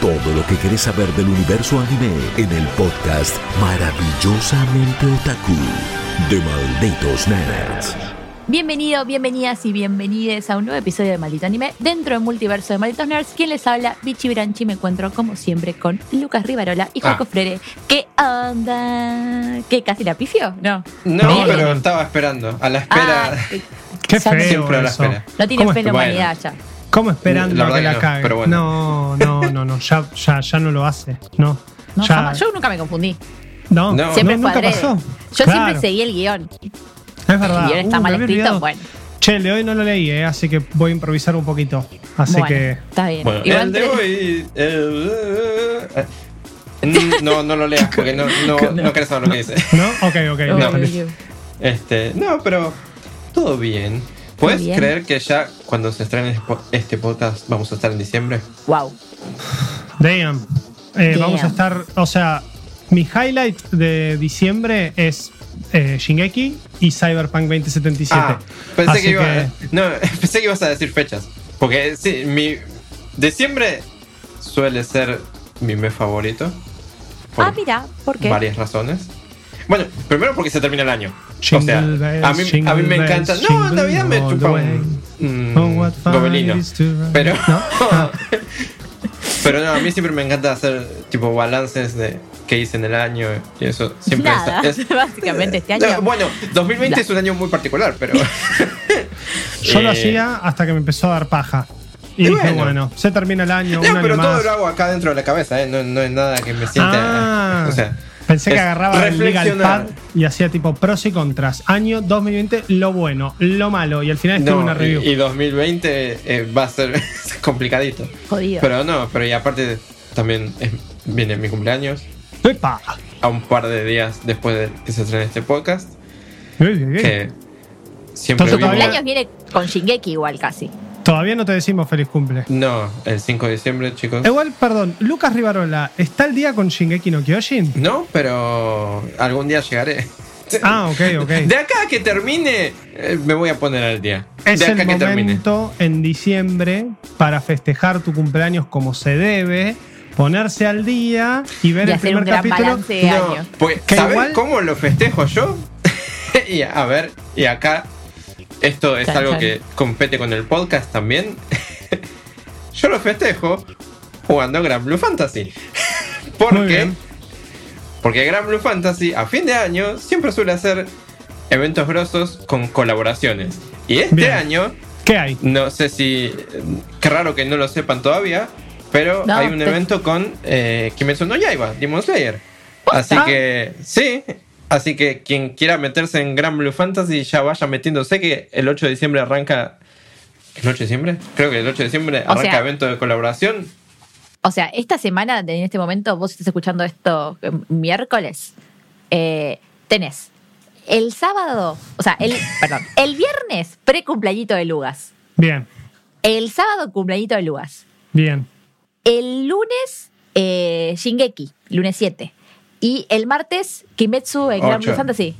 Todo lo que querés saber del universo anime en el podcast Maravillosamente Otaku de Malditos Nerds. Bienvenido, bienvenidas y bienvenides a un nuevo episodio de Maldito Anime dentro del multiverso de Malditos Nerds. Quien les habla, Bichi Branchi. Me encuentro como siempre con Lucas Rivarola y Juaco Ah. Frere. ¿Qué onda? ¿Qué? ¿Casi la pifio? No. No, pero estaba esperando. A la espera. Ah, Qué no- feo Siempre a la eso. espera. No tiene ¿Cómo fe en la Bueno. humanidad ya. ¿Cómo esperando La a que la no, cague? pero No, no, no, no, ya, ya, ya no lo hace. No. No, ya, jamás. Yo nunca me confundí. no, No. Siempre nunca pasó. Yo Claro, siempre seguí el guion. Es verdad. El guion está Uh, mal escrito. olvidado. Bueno, Che, el de hoy no lo leí, eh, así que voy a improvisar un poquito. Así bueno, que. está bien. Bueno, Igual el de hoy. eh, eh, no, no lo leas porque no, no, no querés saber lo que dice. ¿No? Ok, ok. No. Este, no, pero todo bien. ¿Puedes creer que ya cuando se estrene este este podcast vamos a estar en diciembre? Wow. Damn. Eh, Damn. Vamos a estar. O sea, mi highlight de diciembre es eh, Shingeki y Cyberpunk 2077. Ah, pensé Así que, iba, no, pensé que ibas a decir fechas. Porque sí, mi diciembre suele ser mi mes favorito. Por Ah, mira, ¿por qué? varias razones. Bueno, primero porque se termina el año. o sea, bells, a mí, a mí me bells, encanta. No, en Navidad me chupa un, Oh, un gobelino. Pero, ¿No? Ah. pero no, a mí siempre me encanta hacer tipo balances de qué hice en el año y eso siempre Nada, es- es- básicamente este No, año. bueno, 2020 Nada. es un año muy particular, pero. Yo lo Eh, hacía hasta que me empezó a dar paja. Y, Y dije, bueno. bueno. se termina el año, No, un pero año todo más. lo hago acá dentro de la cabeza, ¿eh? no, no es nada que me sienta. Ah, o sea, pensé que agarraba el legal pad y hacía tipo pros y contras. Año 2020, lo bueno, lo malo. Y al final estuve No, una review. y, y 2020 eh, va a ser complicadito. Jodido. Pero no, pero y aparte también es- viene mi cumpleaños, ¡Epa! a un par de días después de que se estrene este podcast, Uy, uy, uy. que siempre Entonces cumpleaños viene con Shingeki igual casi. Todavía no te decimos feliz cumple. No, el 5 de diciembre, chicos. Igual, perdón, Lucas Rivarola, ¿está el día con Shingeki no Kyojin? No, pero algún día llegaré. Ah, ok, ok. De acá a que termine, eh, me voy a poner al día. Es de acá que termine. en diciembre para festejar tu cumpleaños como se debe, ponerse al día y ver Y el primer capítulo. de No, pues, Que ¿sabes igual- cómo lo festejo yo? y a ver, y acá, esto es Chan, algo chan. que compete con el podcast también. yo lo festejo jugando Gran Blue Fantasy. Muy Porque, bien. porque Gran Blue Fantasy a fin de año siempre suele hacer eventos grosos con colaboraciones. Y este Bien. año, ¿Qué hay? no sé si. Qué raro que no lo sepan todavía. Pero No, hay un te- evento con eh, Kimetsu no Yaiba, Demon Slayer. Así Ah. que, sí. Así que quien quiera meterse en Gran Blue Fantasy ya vaya metiéndose que el 8 de diciembre arranca. ¿El 8 de diciembre? Creo que el 8 de diciembre O arranca sea- evento de colaboración. O sea, esta semana, en este momento, vos estás escuchando esto eh, miércoles, eh, tenés el sábado, o sea, el, perdón, el viernes pre-cumpleañito de Lugas, Bien, el sábado cumpleañito de Lugas, bien. el lunes eh, Shingeki, lunes 7, y el martes Kimetsu en Grand Ocho. Blue Fantasy.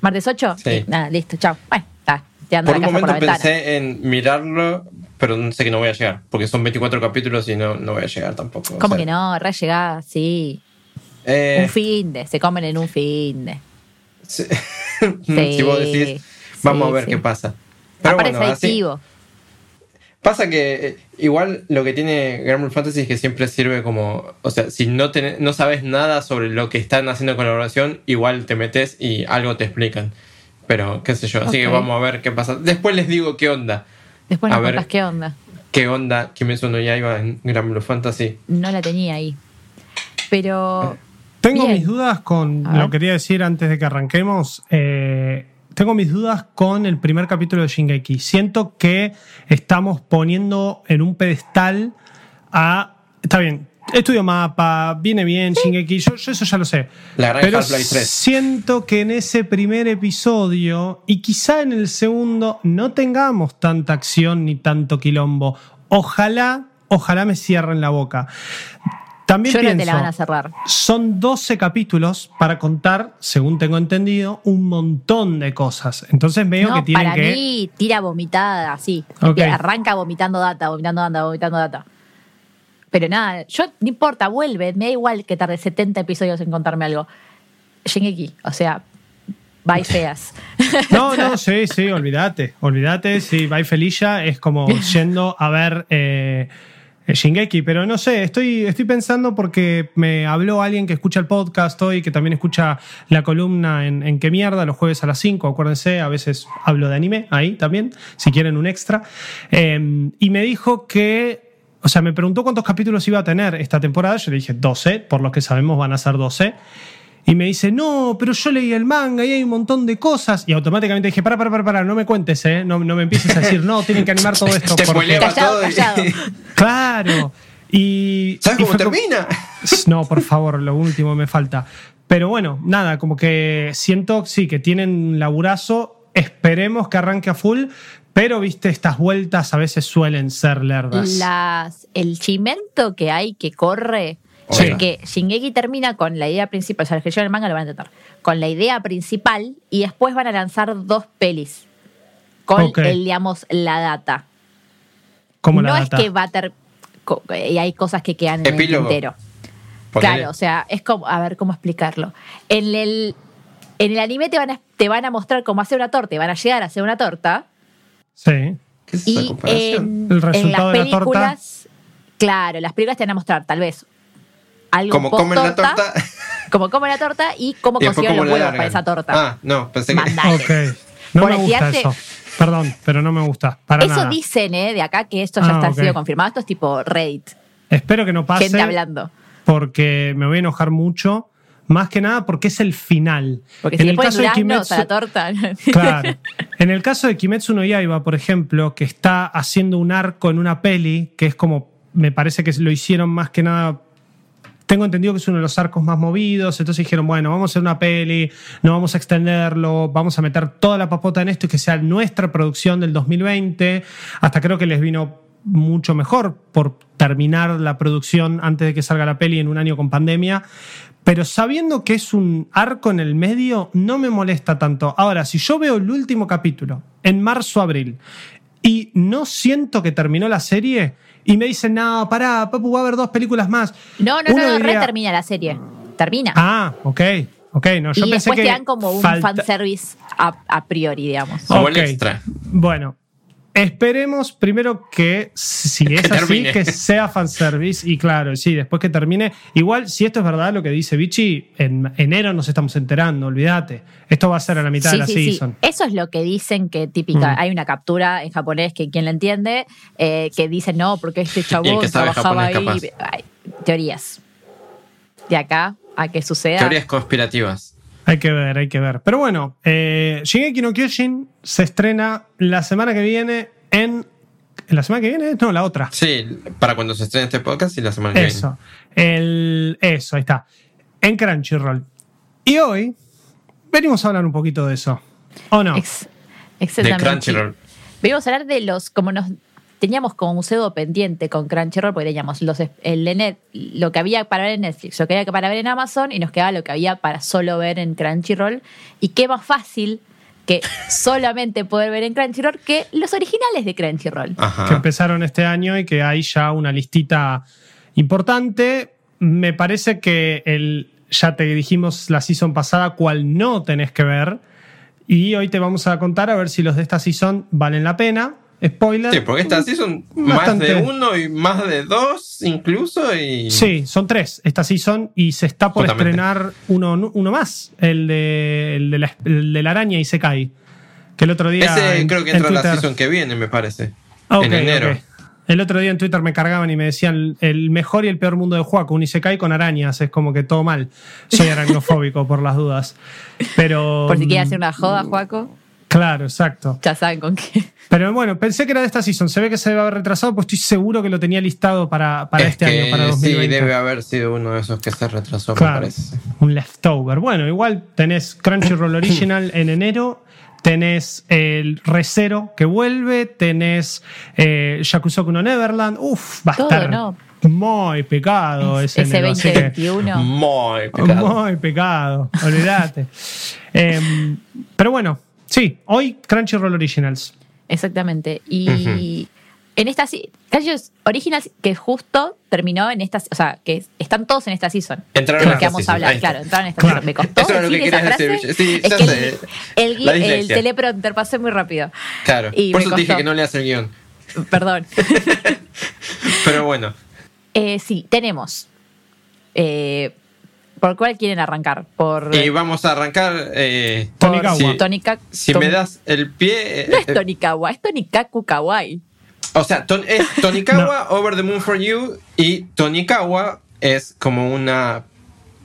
¿Martes 8? Sí. nada, listo, chao. Bueno, está, tirando Por un por momento pensé en mirarlo, pero no sé que no voy a llegar. Porque son 24 capítulos y no, no voy a llegar tampoco. o ¿Cómo sea, que no? Re llegada, sí. eh, Un fin de, se comen en un fin de. sí. Sí, si vos decís, vamos sí, a ver sí. qué pasa. Pero Aparece bueno, así, adictivo. Pasa que eh, igual lo que tiene Grand Blue Fantasy es que siempre sirve como, o sea, si no, tenés- no sabes nada sobre lo que están haciendo colaboración, igual te metes y algo te explican. Pero qué sé yo, así que vamos a ver qué pasa. Después les digo qué onda. Después a nos ver. contás qué onda. ¿Qué onda Kimetsu no Yaiba en Grand Blue Fantasy? No la tenía ahí. Pero Tengo Bien. mis dudas con, A ver. lo quería decir antes de que arranquemos, eh, tengo mis dudas con el primer capítulo de Shingeki. Siento que estamos poniendo en un pedestal a... Está bien, estudio mapa, viene bien, Shingeki, yo, yo eso ya lo sé. La gran Pero Half-Life 3. siento que en ese primer episodio y quizá en el segundo no tengamos tanta acción ni tanto quilombo. Ojalá, ojalá me cierren la boca. También Yo pienso, te la van a cerrar. son 12 capítulos para contar, según tengo entendido, un montón de cosas. Entonces veo No, que tienen para que... mí tira vomitada, así. Arranca vomitando data, vomitando data, vomitando data. Pero nada, yo no importa, vuelve. Me da igual que tarde 70 episodios en contarme algo. Shingeki, o sea, bye feas. No, no, sí, sí, olvídate. Olvídate, sí, Bye Felicia es como yendo a ver eh, Shingeki, pero no sé, estoy, estoy pensando porque me habló alguien que escucha el podcast hoy, que también escucha la columna en, en qué mierda, los jueves a las 5, acuérdense, a veces hablo de anime ahí también, si quieren un extra. Eh, y me dijo que, o sea, me preguntó cuántos capítulos iba a tener esta temporada, yo le dije 12, por lo que sabemos van a ser 12. Y me dice, no, pero yo leí el manga y hay un montón de cosas. Y automáticamente dije, para, para, para, para, no me cuentes, ¿eh? No, no me empieces a decir, no, tienen que animar todo esto. Te porque- spoileaba Callado, callado. Claro. Y, ¿Sabes y cómo como- termina? No, por favor, lo último me falta. Pero bueno, nada, como que siento, sí, que tienen un laburazo. Esperemos que arranque a full. Pero, viste, estas vueltas a veces suelen ser lerdas. Las, el chimento que hay que corre. Sí. Que Shingeki termina con la idea principal, o sea, los que llevan el manga lo van a intentar, con la idea principal y después van a lanzar dos pelis con, el, digamos, la data. como no la es data. que va a ter y hay cosas que quedan en el. Ponele. Claro, o sea, es como, a ver cómo explicarlo. En el, en el anime te van, a, te van a mostrar cómo hacer una torta, y van a llegar a hacer una torta. Sí. ¿Qué es esa Y comparación? en, El en resultado las de la torta. películas, claro, las películas te van a mostrar tal vez algo Como comen la torta como comen la torta y cómo consiguieron como los huevos para esa torta. Ah, no, pensé que... Mandale. Ok. No Por me gusta eso. Perdón, pero no me gusta. Para Eso nada. dicen, ¿eh? De acá que esto ya Ah, está sido confirmado. Esto es tipo Reddit. Espero que no pase. Gente hablando. Porque me voy a enojar mucho. Más que nada porque es el final. Porque en si el caso de Kimetsu, a la torta. Claro. En el caso de Kimetsu no Yaiba, por ejemplo, que está haciendo un arco en una peli, que es como, me parece que lo hicieron más que nada. Tengo entendido que es uno de los arcos más movidos, entonces dijeron, bueno, vamos a hacer una peli, no vamos a extenderlo, vamos a meter toda la papota en esto y que sea nuestra producción del 2020. Hasta creo que les vino mucho mejor por terminar la producción antes de que salga la peli en un año con pandemia. Pero sabiendo que es un arco en el medio, no me molesta tanto. Ahora, si yo veo el último capítulo en marzo-abril y no siento que terminó la serie y me dicen, no, pará, Papu, va a haber dos películas más. No, no, Uno no, diría, re termina la serie. Termina. Ah, ok, ok. No, yo y pensé después que te dan como un falta- fanservice a, a priori, digamos. Como el Ok. extra. Bueno, esperemos primero que si es así, que sea fanservice. Y claro, sí, después que termine. Igual, si esto es verdad lo que dice Vichy, en enero nos estamos enterando, olvídate. Esto va a ser a la mitad de la sí, sí. season. Eso es lo que dicen que típica. Mm. Hay una captura en japonés que quien la entiende, eh, que dice no, porque este chabón trabajaba ahí. Ay, teorías. De acá a que suceda. Teorías conspirativas. Hay que ver, hay que ver. Pero bueno, eh, Shingeki no Kyojin se estrena la semana que viene en. ¿En la semana que viene? No, la otra. Sí, para cuando se estrene este podcast y la semana que Eso. El, eso, ahí está. En Crunchyroll. Y hoy venimos a hablar un poquito de eso. ¿O no? Ex- viene. De exactamente. Crunchyroll. Venimos a hablar de los, como nos teníamos como un pseudo pendiente con Crunchyroll, porque teníamos los, el de Net- lo que había para ver en Netflix, lo que había para ver en Amazon y nos quedaba lo que había para solo ver en Crunchyroll. Y qué más fácil que solamente poder ver en Crunchyroll que los originales de Crunchyroll. que empezaron este año y que hay ya una listita importante. Me parece que el, ya te dijimos la season pasada cuál no tenés que ver. Y hoy te vamos a contar a ver si los de esta season valen la pena. Spoiler. Sí, porque estas sí son más de uno y más de dos incluso y... Sí, son tres esta season y se está por Justamente. estrenar uno, uno más, el de, el de, la, el de la araña y se cae. Que el otro día. Ese en- creo que en entra la Twitter- season que viene, me parece. Ah, en enero. El otro día en Twitter me cargaban y me decían el mejor y el peor mundo de Juaco, un Isekai con arañas, es como que todo mal. Soy aracnofóbico por las dudas. Pero. Por si quieres hacer una joda, Juaco. Claro, exacto. Ya saben con qué. Pero bueno, pensé que era de esta season. Se ve que se debe haber retrasado, pues estoy seguro que lo tenía listado para, para Es este que año, para 2020. Sí, debe haber sido uno de esos que se retrasó, me Claro, parece. un leftover. Bueno, igual tenés Crunchyroll Original en enero, tenés el Recero que vuelve, tenés eh, Yakusoku no Neverland. Uf, va a Todo, estar ¿no? muy pecado ese, Ese enero, así que- 2021. Muy pecado. Muy pecado, olvídate. Em, pero bueno, sí, hoy Crunchyroll Originals. Exactamente. Y en esta Callos Originals que justo terminó en esta, o sea, que están todos en esta season. Entraron de en lo que esta vamos season, a hablar, claro, entraron en esta Claro. season. Me costó Eso lo que esa frase. decir. Sí, es que el, sé. el, el dislexia. teleprompter pasé muy rápido. Claro. Y Por eso te dije costó. que no leas el guion. Perdón. Pero bueno. Eh, sí, tenemos. eh, ¿Por cuál quieren arrancar? Por. Y vamos a arrancar. eh, por Tonikawa. Tonika- si Ton- me das el pie. eh, No es eh, Tonikawa, es Tonikaku Kawaii. O sea, ton- es Tonikawa, Over the Moon for You. Y Tonikawa es como una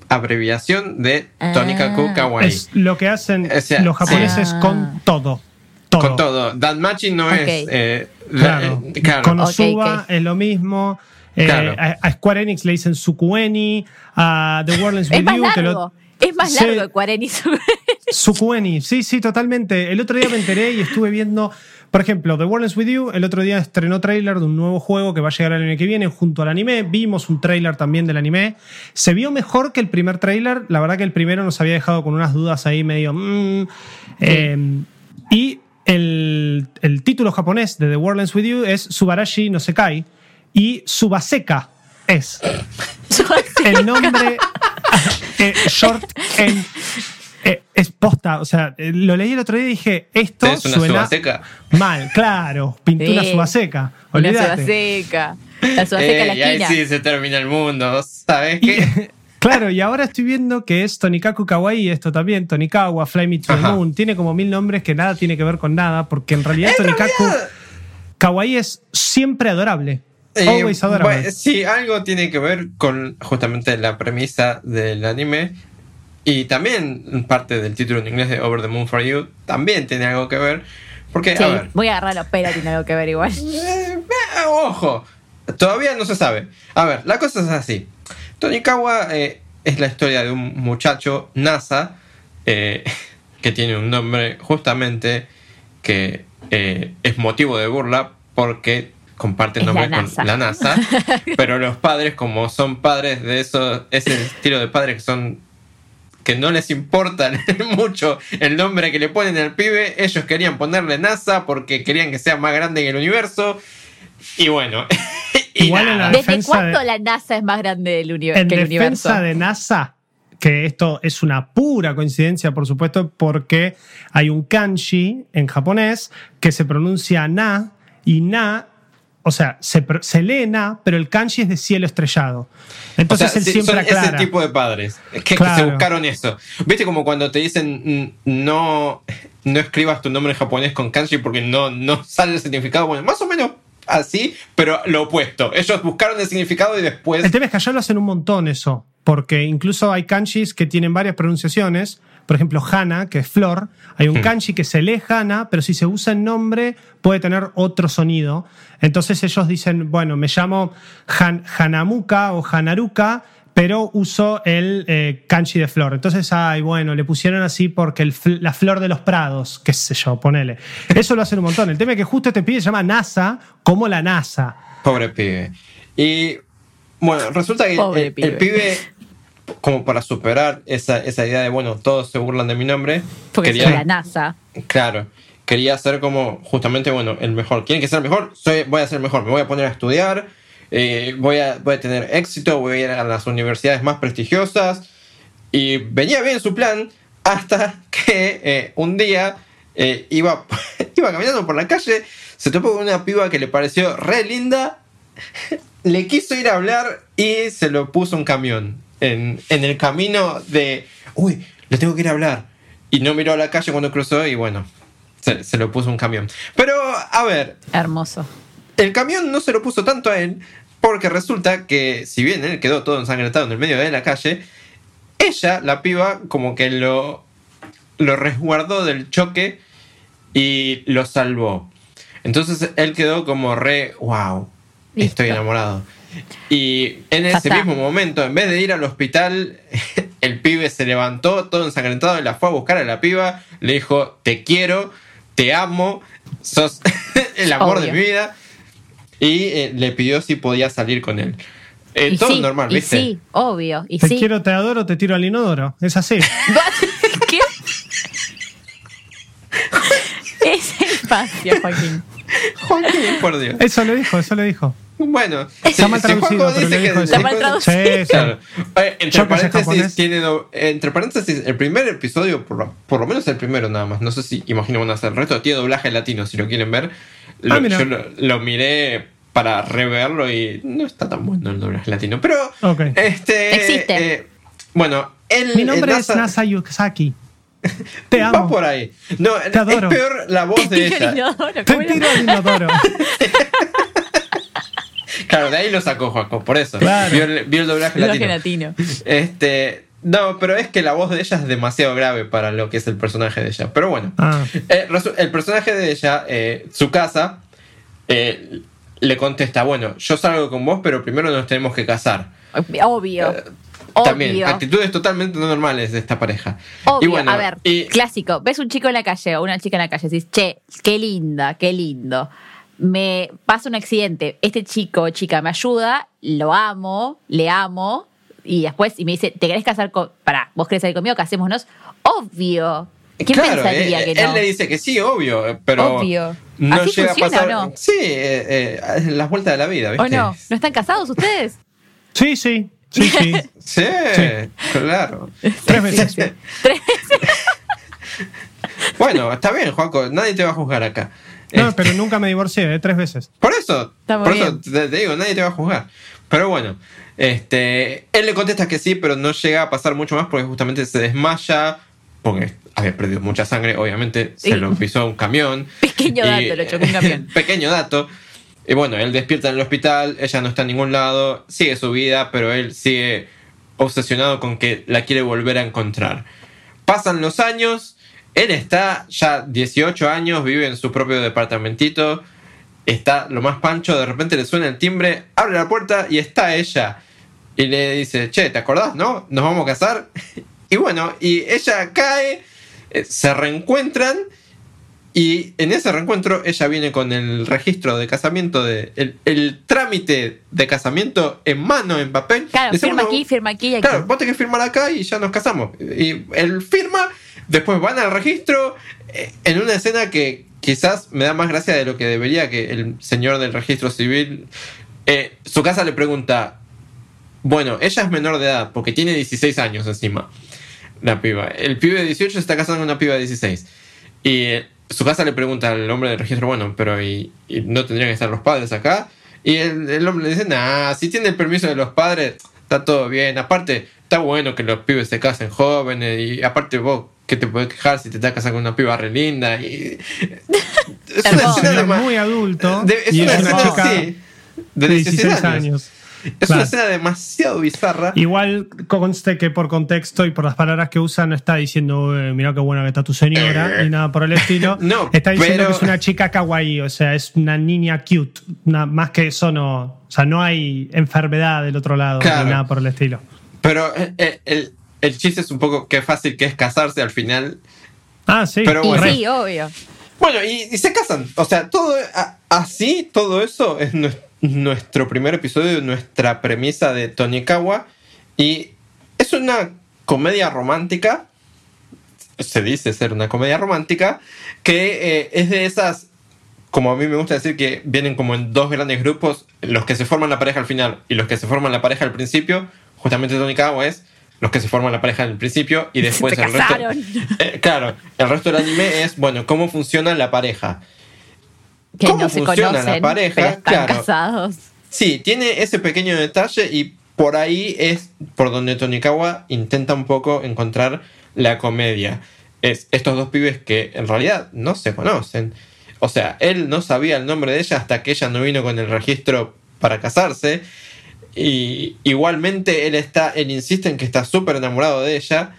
abreviación de Tonikaku Ah. Kawaii. Es lo que hacen O sea, los japoneses sí. con todo. todo. Con todo. Danmachi no Ok. es. eh, la- Claro. eh, claro. Con Osuba ok. es lo mismo. Eh, Claro. a, a Square Enix le dicen Sukueni. A The World Ends With más You. que lo- largo. Es más largo que Cuareni. Sukueni, sí, sí, totalmente. El otro día me enteré y estuve viendo, por ejemplo, The World Ends With You, el otro día estrenó tráiler de un nuevo juego que va a llegar el año que viene junto al anime. Vimos un tráiler también del anime. Se vio mejor que el primer tráiler. La verdad que el primero nos había dejado con unas dudas ahí medio... mm. Eh, y el, el título japonés de The World Ends With You es Subarashi no Sekai y Subaseka es el nombre eh, short en eh, es posta, o sea, eh, lo leí el otro día y dije, esto Es una suena subaseca. mal, claro, pintura Sí. subaseca, Una olvídate. seca. La subaseca Eh, la y ahí sí se termina el mundo. ¿Sabes Y- qué? claro, y ahora estoy viendo que es Tonikaku Kawaii, esto también, Tonikawa, Fly Me to the. Moon, tiene como mil nombres que nada tiene que ver con nada, porque en realidad Tonikaku Kawaii es siempre adorable. Eh, Always adorable. bueno, sí, algo tiene que ver con justamente la premisa del anime. Y también parte del título en inglés de Over the Moon for You también tiene algo que ver. Porque, Sí, a ver, voy a agarrar los pelos, tiene algo que ver igual. eh, eh, ojo, todavía no se sabe. A ver, la cosa es así. Tonikawa eh, es la historia de un muchacho, NASA, eh, que tiene un nombre justamente que eh, es motivo de burla porque comparte Es nombre la con NASA. la NASA. pero los padres, como son padres de eso, ese estilo de padres que son que no les importa mucho el nombre que le ponen al pibe, ellos querían ponerle NASA porque querían que sea más grande en el universo. Y bueno, y Igual en la ¿Desde defensa cuándo de- la NASA es más grande del uni- En que el universo? defensa de NASA, que esto es una pura coincidencia, por supuesto, porque hay un kanji en japonés que se pronuncia na y na, o sea, se, se lee na, pero el kanji es de cielo estrellado. Entonces O sea, él siempre son aclara. ese tipo de padres que, que se buscaron eso. ¿Viste como cuando te dicen no, no escribas tu nombre en japonés con kanji porque no, no sale el significado? Bueno, más o menos así, pero lo opuesto. Ellos buscaron el significado y después... El tema es que allá lo hacen un montón eso, porque incluso hay kanjis que tienen varias pronunciaciones. Por ejemplo, Hana, que es flor. Hay un Hmm. kanji que se lee Hana, pero si se usa en nombre puede tener otro sonido. Entonces ellos dicen, bueno, me llamo Han- Hanamuka o Hanaruka, pero uso el eh, kanji de flor. Entonces, ay, bueno, le pusieron así porque el fl- la flor de los prados, qué sé yo, ponele. Eso lo hacen un montón. El tema es que justo este pibe se llama NASA como la NASA. Pobre pibe. Y bueno, resulta que Pobre el, pibe. el pibe, como para superar esa, esa idea de, bueno, todos se burlan de mi nombre, Porque quería, soy la NASA. claro, quería ser como justamente, bueno, el mejor. ¿Quieren que sea el mejor? Soy, voy a ser mejor. Me voy a poner a estudiar, eh, voy, a, voy a tener éxito, voy a ir a las universidades más prestigiosas. Y venía bien su plan hasta que eh, un día eh, iba, iba caminando por la calle, se topó con una piba que le pareció re linda, le quiso ir a hablar y se lo puso un camión en, en el camino de, uy, le tengo que ir a hablar. Y no miró a la calle cuando cruzó y bueno, se, se lo puso un camión. Pero, a ver, Hermoso. el camión no se lo puso tanto a él porque resulta que si bien él quedó todo ensangrentado en el medio de la calle, ella, la piba, como que lo, lo resguardó del choque y lo salvó. Entonces él quedó como re, wow, estoy enamorado. Y en ese mismo momento, en vez de ir al hospital, el pibe se levantó todo ensangrentado y la fue a buscar a la piba. Le dijo, te quiero, te amo, sos el amor de mi vida. Y eh, le pidió si podía salir con él. Eh, Y todo sí, normal, y ¿viste? sí, obvio. Y Te sí. quiero, te adoro, te tiro al inodoro. Es así. ¿Qué? Es infancia, Joaquín. Joaquín, por Dios. Eso le dijo, eso le dijo. Bueno, Está mal traducido, pero dice que. Está mal traducido. Sí. Claro. Eh, entre paréntesis, tiene entre paréntesis, el primer episodio, por, lo- por lo menos el primero nada más, no sé si imagino van a hacer el resto, tiene doblaje latino, si lo quieren ver. Lo- Ah, yo lo, lo miré para reverlo y no está tan bueno el doblaje latino. Pero, Ok. este. Existe. eh, bueno, él. Mi nombre eh, es Nasa Yukisaki. Te Va amo. por ahí. No, Te adoro. es peor la voz de Tiro el ella. inodoro, Te tiro al inodoro. Claro, de ahí lo sacó Juanjo, por eso. Claro. Vio, el, vio el doblaje latino. latino. Este. No, pero es que la voz de ella es demasiado grave para lo que es el personaje de ella. Pero bueno. Ah, Eh, el personaje de ella, eh, su casa, eh, le contesta: Bueno, yo salgo con vos, pero primero nos tenemos que casar. Obvio. Eh, También, Obvio. actitudes totalmente no normales de esta pareja. Obvio, y bueno, a ver, y- clásico. Ves un chico en la calle o una chica en la calle, decís, che, qué linda, qué lindo. Me pasa un accidente, este chico o chica me ayuda, lo amo, le amo, y después y me dice, ¿te querés casar con. Pará, vos querés salir conmigo, casémonos. Obvio. ¿Quién claro, pensaría eh, que él no? le dice que sí, obvio, eh, pero Obvio. no ¿Así llega funciona a pasar. o no? Sí, eh, eh, las vueltas de la vida, ¿viste? ¿O no? ¿No están casados ustedes? sí, sí. Sí, sí. Sí, claro. Tres veces. Tres veces. Bueno, está bien, Juanco, nadie te va a juzgar acá. No, Este, pero nunca me divorcié, ¿eh? tres veces. Por eso, Está muy por eso bien. te, te digo, nadie te va a juzgar. Pero bueno, este, él le contesta que sí, pero no llega a pasar mucho más porque justamente se desmaya, porque había perdido mucha sangre, obviamente se lo pisó un camión. Pequeño Y- dato, lo chocó un camión. Pequeño dato. Y bueno, él despierta en el hospital, ella no está en ningún lado, sigue su vida, pero él sigue obsesionado con que la quiere volver a encontrar. Pasan los años, él está ya 18 años, vive en su propio departamentito, está lo más pancho, de repente le suena el timbre, abre la puerta y está ella. Y le dice, che, ¿te acordás, no? ¿Nos vamos a casar? Y bueno, y ella cae, eh, se reencuentran y en ese reencuentro ella viene con el registro de casamiento, de, el, el trámite de casamiento en mano, en papel. Claro, firma aquí, firma aquí y aquí. Claro, vos tenés que firmar acá y ya nos casamos. Y él firma, después van al registro, eh, en una escena que quizás me da más gracia de lo que debería que el señor del registro civil, eh, su casa le pregunta, bueno, ella es menor de edad, porque tiene 16 años encima, la piba. El pibe de 18 se está casando con una piba de 16. Y eh, su casa le pregunta al hombre del registro, bueno, pero ¿y, y no tendrían que estar los padres acá? Y el, el hombre le dice, nah, si tiene el permiso de los padres, está todo bien. Aparte, está bueno que los pibes se casen jóvenes y aparte vos, ¿qué te puedes quejar si te estás casando con una piba re linda? Y... Es una escena Es de muy adulto de- es y una es una escena, chica sí, de de 16, 16 años. años. Es Claro. una escena demasiado bizarra. Igual conste que por contexto y por las palabras que usa no está diciendo eh, mira qué buena que está tu señora Eh. ni nada por el estilo. No, está diciendo pero- que es una chica kawaii, o sea, es una niña cute. Una- más que eso no, o sea, no hay enfermedad del otro lado Claro. ni nada por el estilo. Pero eh, el, el chiste es un poco qué fácil que es casarse al final. Ah, sí. Pero y bueno. sí, obvio. Bueno, y, y se casan. O sea, todo a- así, todo eso es nues- nuestro primer episodio, nuestra premisa de Tonikawa. Y es una comedia romántica. Se dice ser una comedia romántica. Que eh, es de esas. Como a mí me gusta decir que vienen como en dos grandes grupos. Los que se forman la pareja al final y los que se forman la pareja al principio. Justamente Tonikawa es los que se forman la pareja al principio y después el resto. Eh, claro, el resto del anime es, bueno, cómo funciona la pareja. Que ¿Cómo no se funciona la pareja? pero están Claro. casados. Sí, tiene ese pequeño detalle y por ahí es por donde Tonikawa intenta un poco encontrar la comedia. Es estos dos pibes que en realidad no se conocen. O sea, él no sabía el nombre de ella hasta que ella no vino con el registro para casarse. Y igualmente él está, él insiste en que está súper enamorado de ella.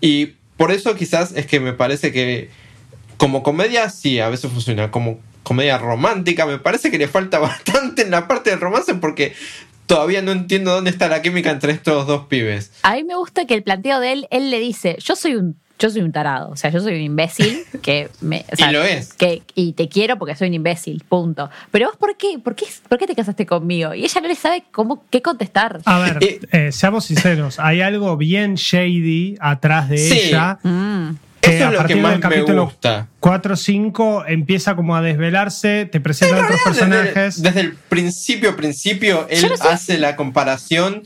Y por eso quizás es que me parece que como comedia, sí, a veces funciona. Como comedia romántica, me parece que le falta bastante en la parte del romance porque todavía no entiendo dónde está la química entre estos dos pibes. A mí me gusta que el planteo de él, él le dice, yo soy un yo soy un tarado, o sea, yo soy un imbécil que me, o sea, Y lo es. Que, y te quiero porque soy un imbécil, punto. Pero vos, ¿por qué? ¿Por qué, por qué te casaste conmigo? Y ella no le sabe cómo, qué contestar. A ver, Eh, eh, seamos sinceros, hay algo bien shady atrás de Sí. ella. Mm. que Eso a es lo que partir más del me capítulo gusta. 4 o 5 empieza como a desvelarse, te presenta otros Desde, personajes. desde el principio, principio, él Yo no sé hace la comparación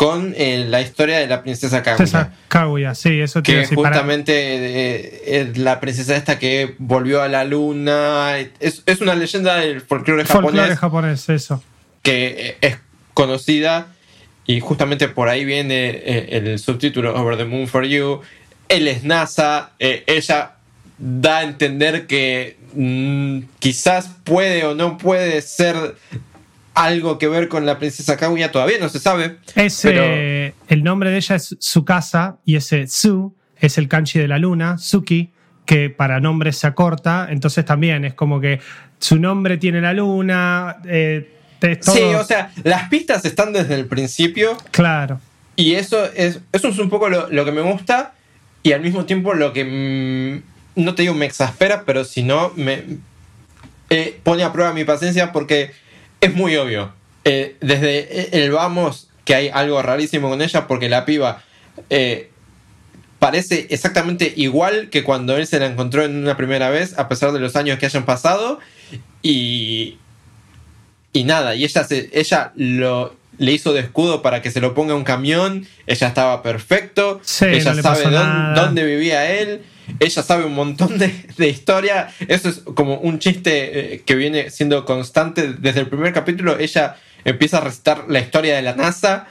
con eh, la historia de la princesa Kaguya. Princesa Kaguya, sí, eso te Que decir. para- justamente eh, es la princesa esta que volvió a la luna. Es, es una leyenda del folclore folclore japonés japonés, eso. que eh, es conocida y justamente por ahí viene eh, el subtítulo Over the Moon for You. Él es NASA, eh, ella da a entender que mm, quizás puede o no puede ser algo que ver con la princesa Kaguya, todavía no se sabe. Ese, Pero- El nombre de ella es Tsukasa y ese Tsu es el kanji de la luna, Suki, que para nombres se acorta. Entonces también es como que su nombre tiene la luna. eh, es todo- Sí, o sea, las pistas están desde el principio Claro. Y eso es, eso es un poco lo, lo que me gusta y al mismo tiempo lo que mm, no te digo me exaspera, pero si no me eh, pone a prueba mi paciencia porque es muy obvio. Eh, desde el vamos que hay algo rarísimo con ella porque la piba eh, parece exactamente igual que cuando él se la encontró en una primera vez a pesar de los años que hayan pasado y y nada, y ella, se, ella lo, le hizo de escudo para que se lo ponga un camión. Ella estaba perfecto. Sí, ella no sabe dónde, dónde vivía él. Ella sabe un montón de, de historia. Eso es como un chiste eh, que viene siendo constante desde el primer capítulo. Ella empieza a recitar la historia de la NASA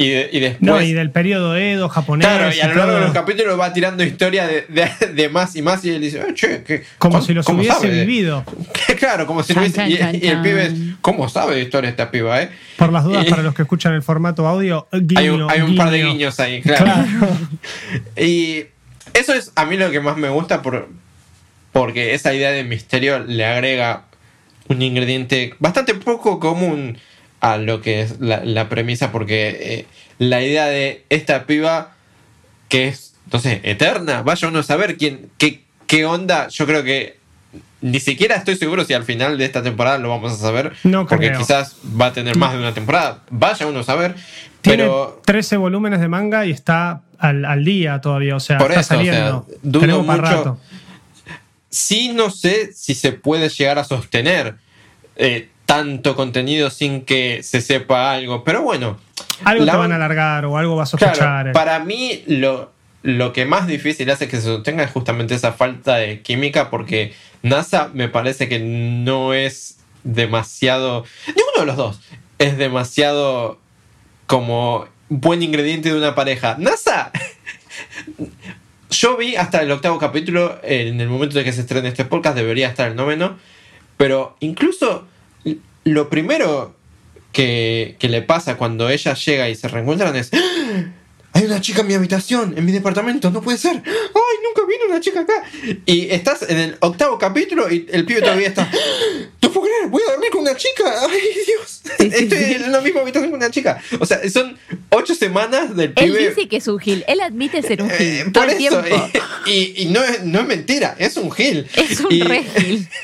y, de- y después. No, y del periodo Edo japonés. Claro, y a lo todo. largo de los capítulos va tirando historia de, de- de más y más y él dice, "Eh, che, ¿qué- como si los hubiese sabe?" vivido. claro, como si lo hubiese- y, y el pibe es. ¿cómo sabe de historia esta piba, eh? Por las dudas, Y- para los que escuchan el formato audio, guiño, hay un, hay un par de guiño. guiños ahí, claro. Claro. Y eso es a mí lo que más me gusta por, porque esa idea de misterio le agrega un ingrediente bastante poco común a lo que es la, la premisa, porque eh, la idea de esta piba que es, no sé, eterna, vaya uno a saber quién, qué, qué onda, yo creo que ni siquiera estoy seguro si al final de esta temporada lo vamos a saber, No porque creo. quizás va a tener más de una temporada, vaya uno a saber, Tiene pero 13 volúmenes de manga y está al, al día todavía, o sea, Por está eso, o sea, saliendo. dudo mucho. rato. sí no sé si se puede llegar a sostener eh, tanto contenido sin que se sepa algo. Pero bueno, Algo la- te van a alargar o algo vas a sospechar. claro, eh. para mí lo, lo que más difícil hace que se sostenga es justamente esa falta de química porque NASA me parece que no es demasiado... Ninguno de los dos es demasiado como buen ingrediente de una pareja. NASA... Yo vi hasta el octavo capítulo, en el momento de que se estrene este podcast debería estar el noveno, pero incluso lo primero que, que le pasa cuando ella llega y se reencuentran es... ¡Ah! Hay una chica en mi habitación, en mi departamento, no puede ser. ¡Ay, nunca vino una chica acá! Y estás en el octavo capítulo y el pibe todavía está... ¿No puedo creer? Voy a dormir con una chica. ¡Ay, Dios! Estoy en la misma habitación con una chica. O sea, son ocho semanas del Él pibe... dice que es un gil. Él admite ser un Eh, gil. todo por el eso, tiempo. y, y no, es, no es mentira, es un gil. Es un Y re gil.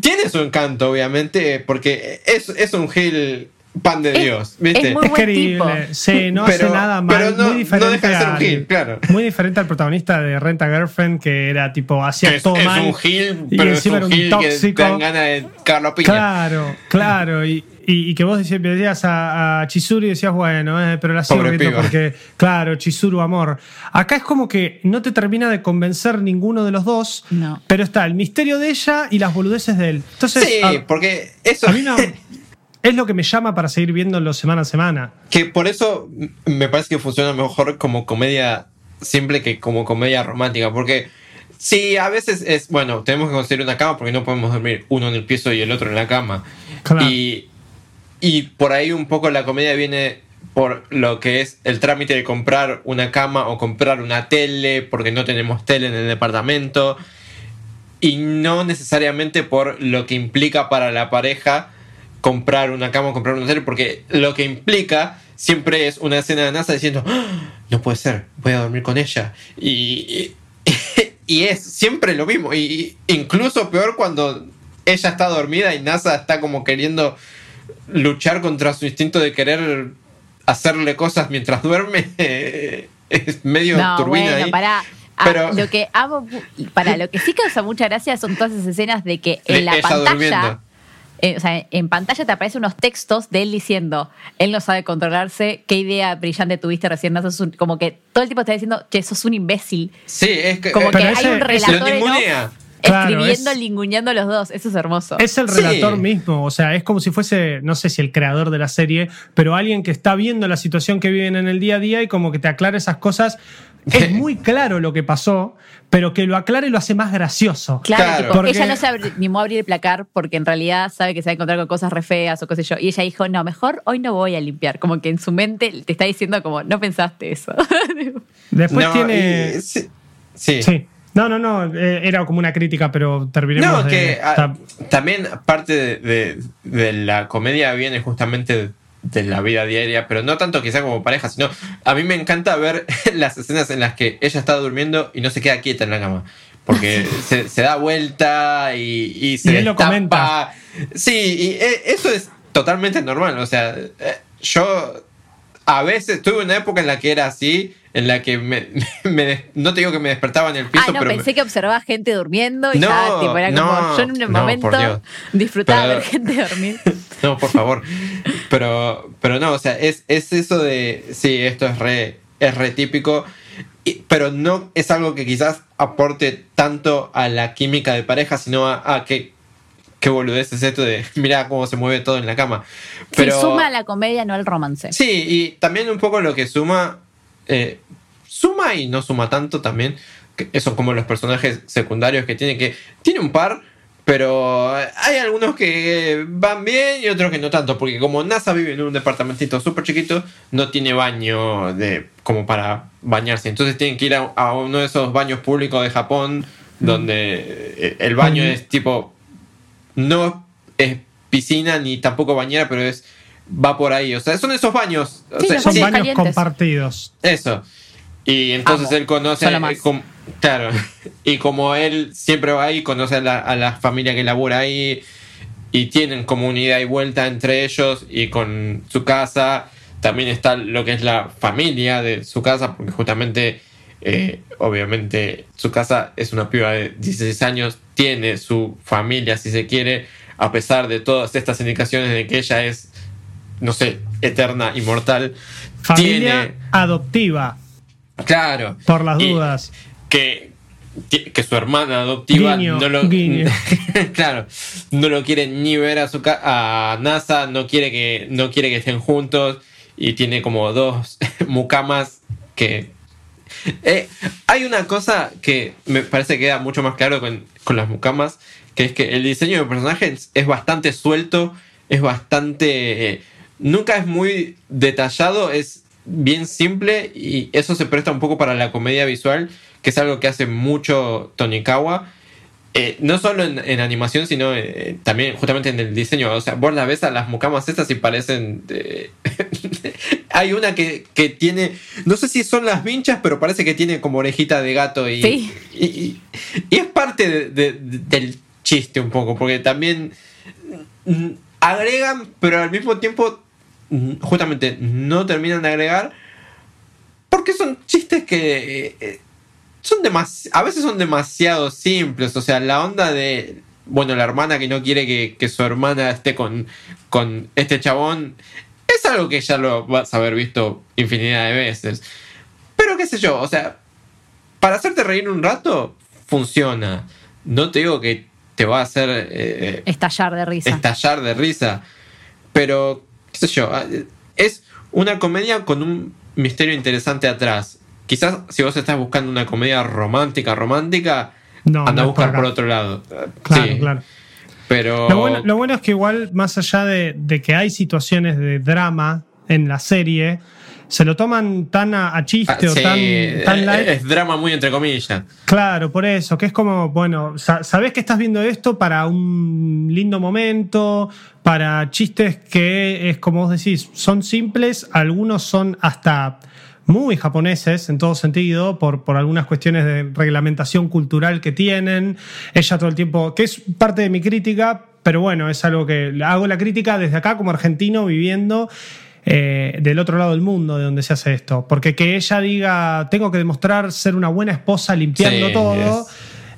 Tiene su encanto, obviamente, porque es, es un gil pan de Es- Dios, ¿viste? es muy Es buen tipo. Sí, no Pero- hace nada mal. pero no- muy diferente no deja de ser un al- gil, claro. Muy diferente al protagonista de Renta Girlfriend, que era tipo, hacía Que es, todo es mal. un gil, y pero es encima un era un gil que te tóxico. dan ganas de Carlos Piña. Claro, claro. Y, y- y que vos decías, a, a Chizuru y decías, bueno, eh, pero la sigo Pobre viendo piba. porque, claro, Chizuru, amor. Acá es como que no te termina de convencer ninguno de los dos, No. pero está el misterio de ella y las boludeces de él. Entonces, Sí, a, porque eso... a mí no- es lo que me llama para seguir viéndolo semana a semana. que por eso me parece que funciona mejor como comedia simple que como comedia romántica, porque sí, a veces es, bueno, tenemos que conseguir una cama porque no podemos dormir uno en el piso y el otro en la cama. Claro. Y, y por ahí un poco la comedia viene por lo que es el trámite de comprar una cama o comprar una tele porque no tenemos tele en el departamento. y no necesariamente por lo que implica para la pareja comprar una cama o comprar un hotel, porque lo que implica siempre es una escena de NASA diciendo, "Ah, no puede ser, voy a dormir con ella. Y, y, y es siempre lo mismo, y incluso peor cuando ella está dormida y NASA está como queriendo luchar contra su instinto de querer hacerle cosas mientras duerme. es medio No, turbina bueno, ahí. para. Pero- lo que amo, para lo que sí causa mucha gracia son todas esas escenas de que en la pantalla, durmiendo. eh, o sea, en pantalla te aparecen unos textos de él diciendo, él no sabe controlarse, qué idea brillante tuviste recién, no sos un- como que todo el tiempo está diciendo, che, sos un imbécil. Sí, es que. Como eh, que hay un relator Lo ningunea. Claro, escribiendo, es- linguneando los dos, eso es hermoso. Es el Sí. relator mismo, o sea, es como si fuese, no sé si el creador de la serie, pero alguien que está viendo la situación que viven en el día a día y como que te aclara esas cosas. Es muy claro lo que pasó, pero que lo aclara y lo hace más gracioso. Claro, Claro. tipo, Porque- ella no se animó a abrir el placar porque en realidad sabe que se va a encontrar con cosas re feas o qué sé yo. Y ella dijo, no, mejor hoy no voy a limpiar. Como que en su mente te está diciendo como, no pensaste eso. Después No, tiene. y- sí. sí. Sí. No, no, no, eh, era como una crítica, pero terminemos No, que ah, también parte de, de- de la comedia viene justamente de la vida diaria, pero no tanto quizá como pareja, sino a mí me encanta ver las escenas en las que ella está durmiendo y no se queda quieta en la cama. Porque se, se da vuelta y, y se Y él lo comenta. Sí, y eh, eso es totalmente normal. O sea, eh, yo a veces tuve una época en la que era así, en la que me, me no te digo que me despertaba en el piso, ah, no, pero me- pensé que observaba gente durmiendo y No, ya, tipo, era como, no, yo en un momento disfrutaba Pero- ver gente dormir. No, por favor. Pero, pero no, o sea, es, es eso de. Sí, esto es re, es re típico. y- pero no es algo que quizás aporte tanto a la química de pareja, sino a, a que. Qué boludez es esto de. Mira cómo se mueve todo en la cama. Pero, Sí, suma a la comedia, no al romance. Sí, y también un poco lo que suma. eh, suma y no suma tanto también. Que son como los personajes secundarios que tiene que. Tiene un par. Pero hay algunos que van bien y otros que no tanto, porque como NASA vive en un departamentito súper chiquito, no tiene baño de, como para bañarse. Entonces tienen que ir a, a uno de esos baños públicos de Japón, donde eh, el baño es tipo, no es piscina ni tampoco bañera, pero es va por ahí. O sea, son esos baños. O sea, Son sí, baños calientes. compartidos. eso. Y entonces Amo. él conoce. Eh, com- claro. Y como él siempre va ahí, conoce a la, a la familia que labora ahí. Y tienen como una ida y vuelta entre ellos y con su casa. También está lo que es la familia de su casa, porque justamente, eh, obviamente, su casa es una piba de 16 años, tiene su familia, si se quiere, a pesar de todas estas indicaciones de que ella es, no sé, eterna, inmortal. Familia Tiene- adoptiva, Claro. por las dudas. Que, que, su hermana adoptiva Guiño, no lo. claro. No lo quiere ni ver a su a NASA, no quiere que. no quiere que estén juntos. Y tiene como dos mucamas que. Eh, hay una cosa que me parece que queda mucho más claro con, con las mucamas, que es que el diseño de personajes es bastante suelto, es bastante... eh, nunca es muy detallado, es bien simple y eso se presta un poco para la comedia visual, que es algo que hace mucho Tonikawa. Eh, no solo en, animación, sino eh, también justamente en el diseño. O sea, vos la ves a las mucamas estas y parecen... de- Hay una que, que tiene... No sé si son las vinchas, pero parece que tiene como orejita de gato y... Sí. Y, y- y es parte de- de- de- del chiste un poco, porque también agregan, pero al mismo tiempo mm, justamente no terminan de agregar, porque son chistes que eh, son demas a veces son demasiado simples, o sea, la onda de, bueno, la hermana que no quiere que, que su hermana esté con, con este chabón, es algo que ya lo vas a haber visto infinidad de veces. Pero qué sé yo, o sea, para hacerte reír un rato, funciona. No te digo que te va a hacer eh, Estallar de risa. estallar de risa. Pero, qué sé yo, ah, es una comedia con un misterio interesante atrás. Quizás si vos estás buscando una comedia romántica, romántica, No, anda no a buscar por otro lado. Claro, sí, claro. Pero... Lo bueno, lo bueno es que igual, más allá de, de que hay situaciones de drama en la serie, se lo toman tan a, a chiste Ah, o sí, tan, tan eh, light. es drama muy entre comillas. Claro, por eso, que es como, bueno, sa- sabés que estás viendo esto para un lindo momento, para chistes que es como vos decís, son simples, algunos son hasta muy japoneses en todo sentido, por, por algunas cuestiones de reglamentación cultural que tienen. Ella todo el tiempo, que es parte de mi crítica, pero bueno, es algo que hago la crítica desde acá como argentino viviendo eh, del otro lado del mundo de donde se hace esto. Porque que ella diga, tengo que demostrar ser una buena esposa limpiando Sí, todo,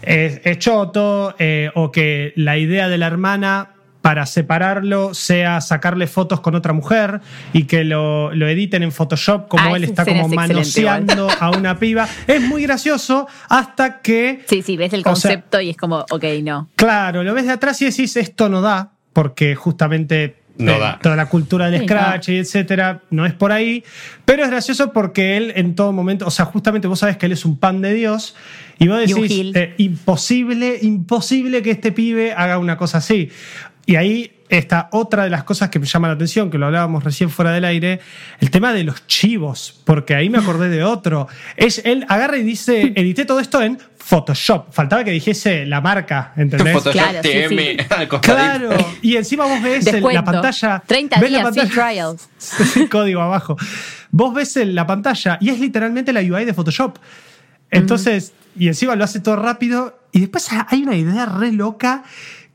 es, es choto, eh, o que la idea de la hermana para separarlo sea sacarle fotos con otra mujer y que lo, lo editen en Photoshop como Ah, él está como es manoseando a una piba. Es muy gracioso hasta que Sí, sí, ves el O sea- concepto y es como, ok, no. Claro, lo ves de atrás y decís esto no da, porque justamente No eh, da. toda la cultura del Sí, scratch y etcétera no es por ahí. Pero es gracioso porque él en todo momento, o sea, justamente vos sabés que él es un pan de Dios y vos decís, eh, imposible, imposible que este pibe haga una cosa así. Y ahí está otra de las cosas que me llama la atención, que lo hablábamos recién fuera del aire, el tema de los chivos, porque ahí me acordé de otro. Es, él agarra y dice, edité todo esto en Photoshop. Faltaba que dijese la marca, ¿entendés? Photoshop Claro, TM sí. Claro, y encima vos ves el- la pantalla. 30 ves la días, pantalla- trials. Código abajo. Vos ves el- la pantalla y es literalmente la UI de Photoshop. Entonces, y encima lo hace todo rápido. Y después hay una idea re loca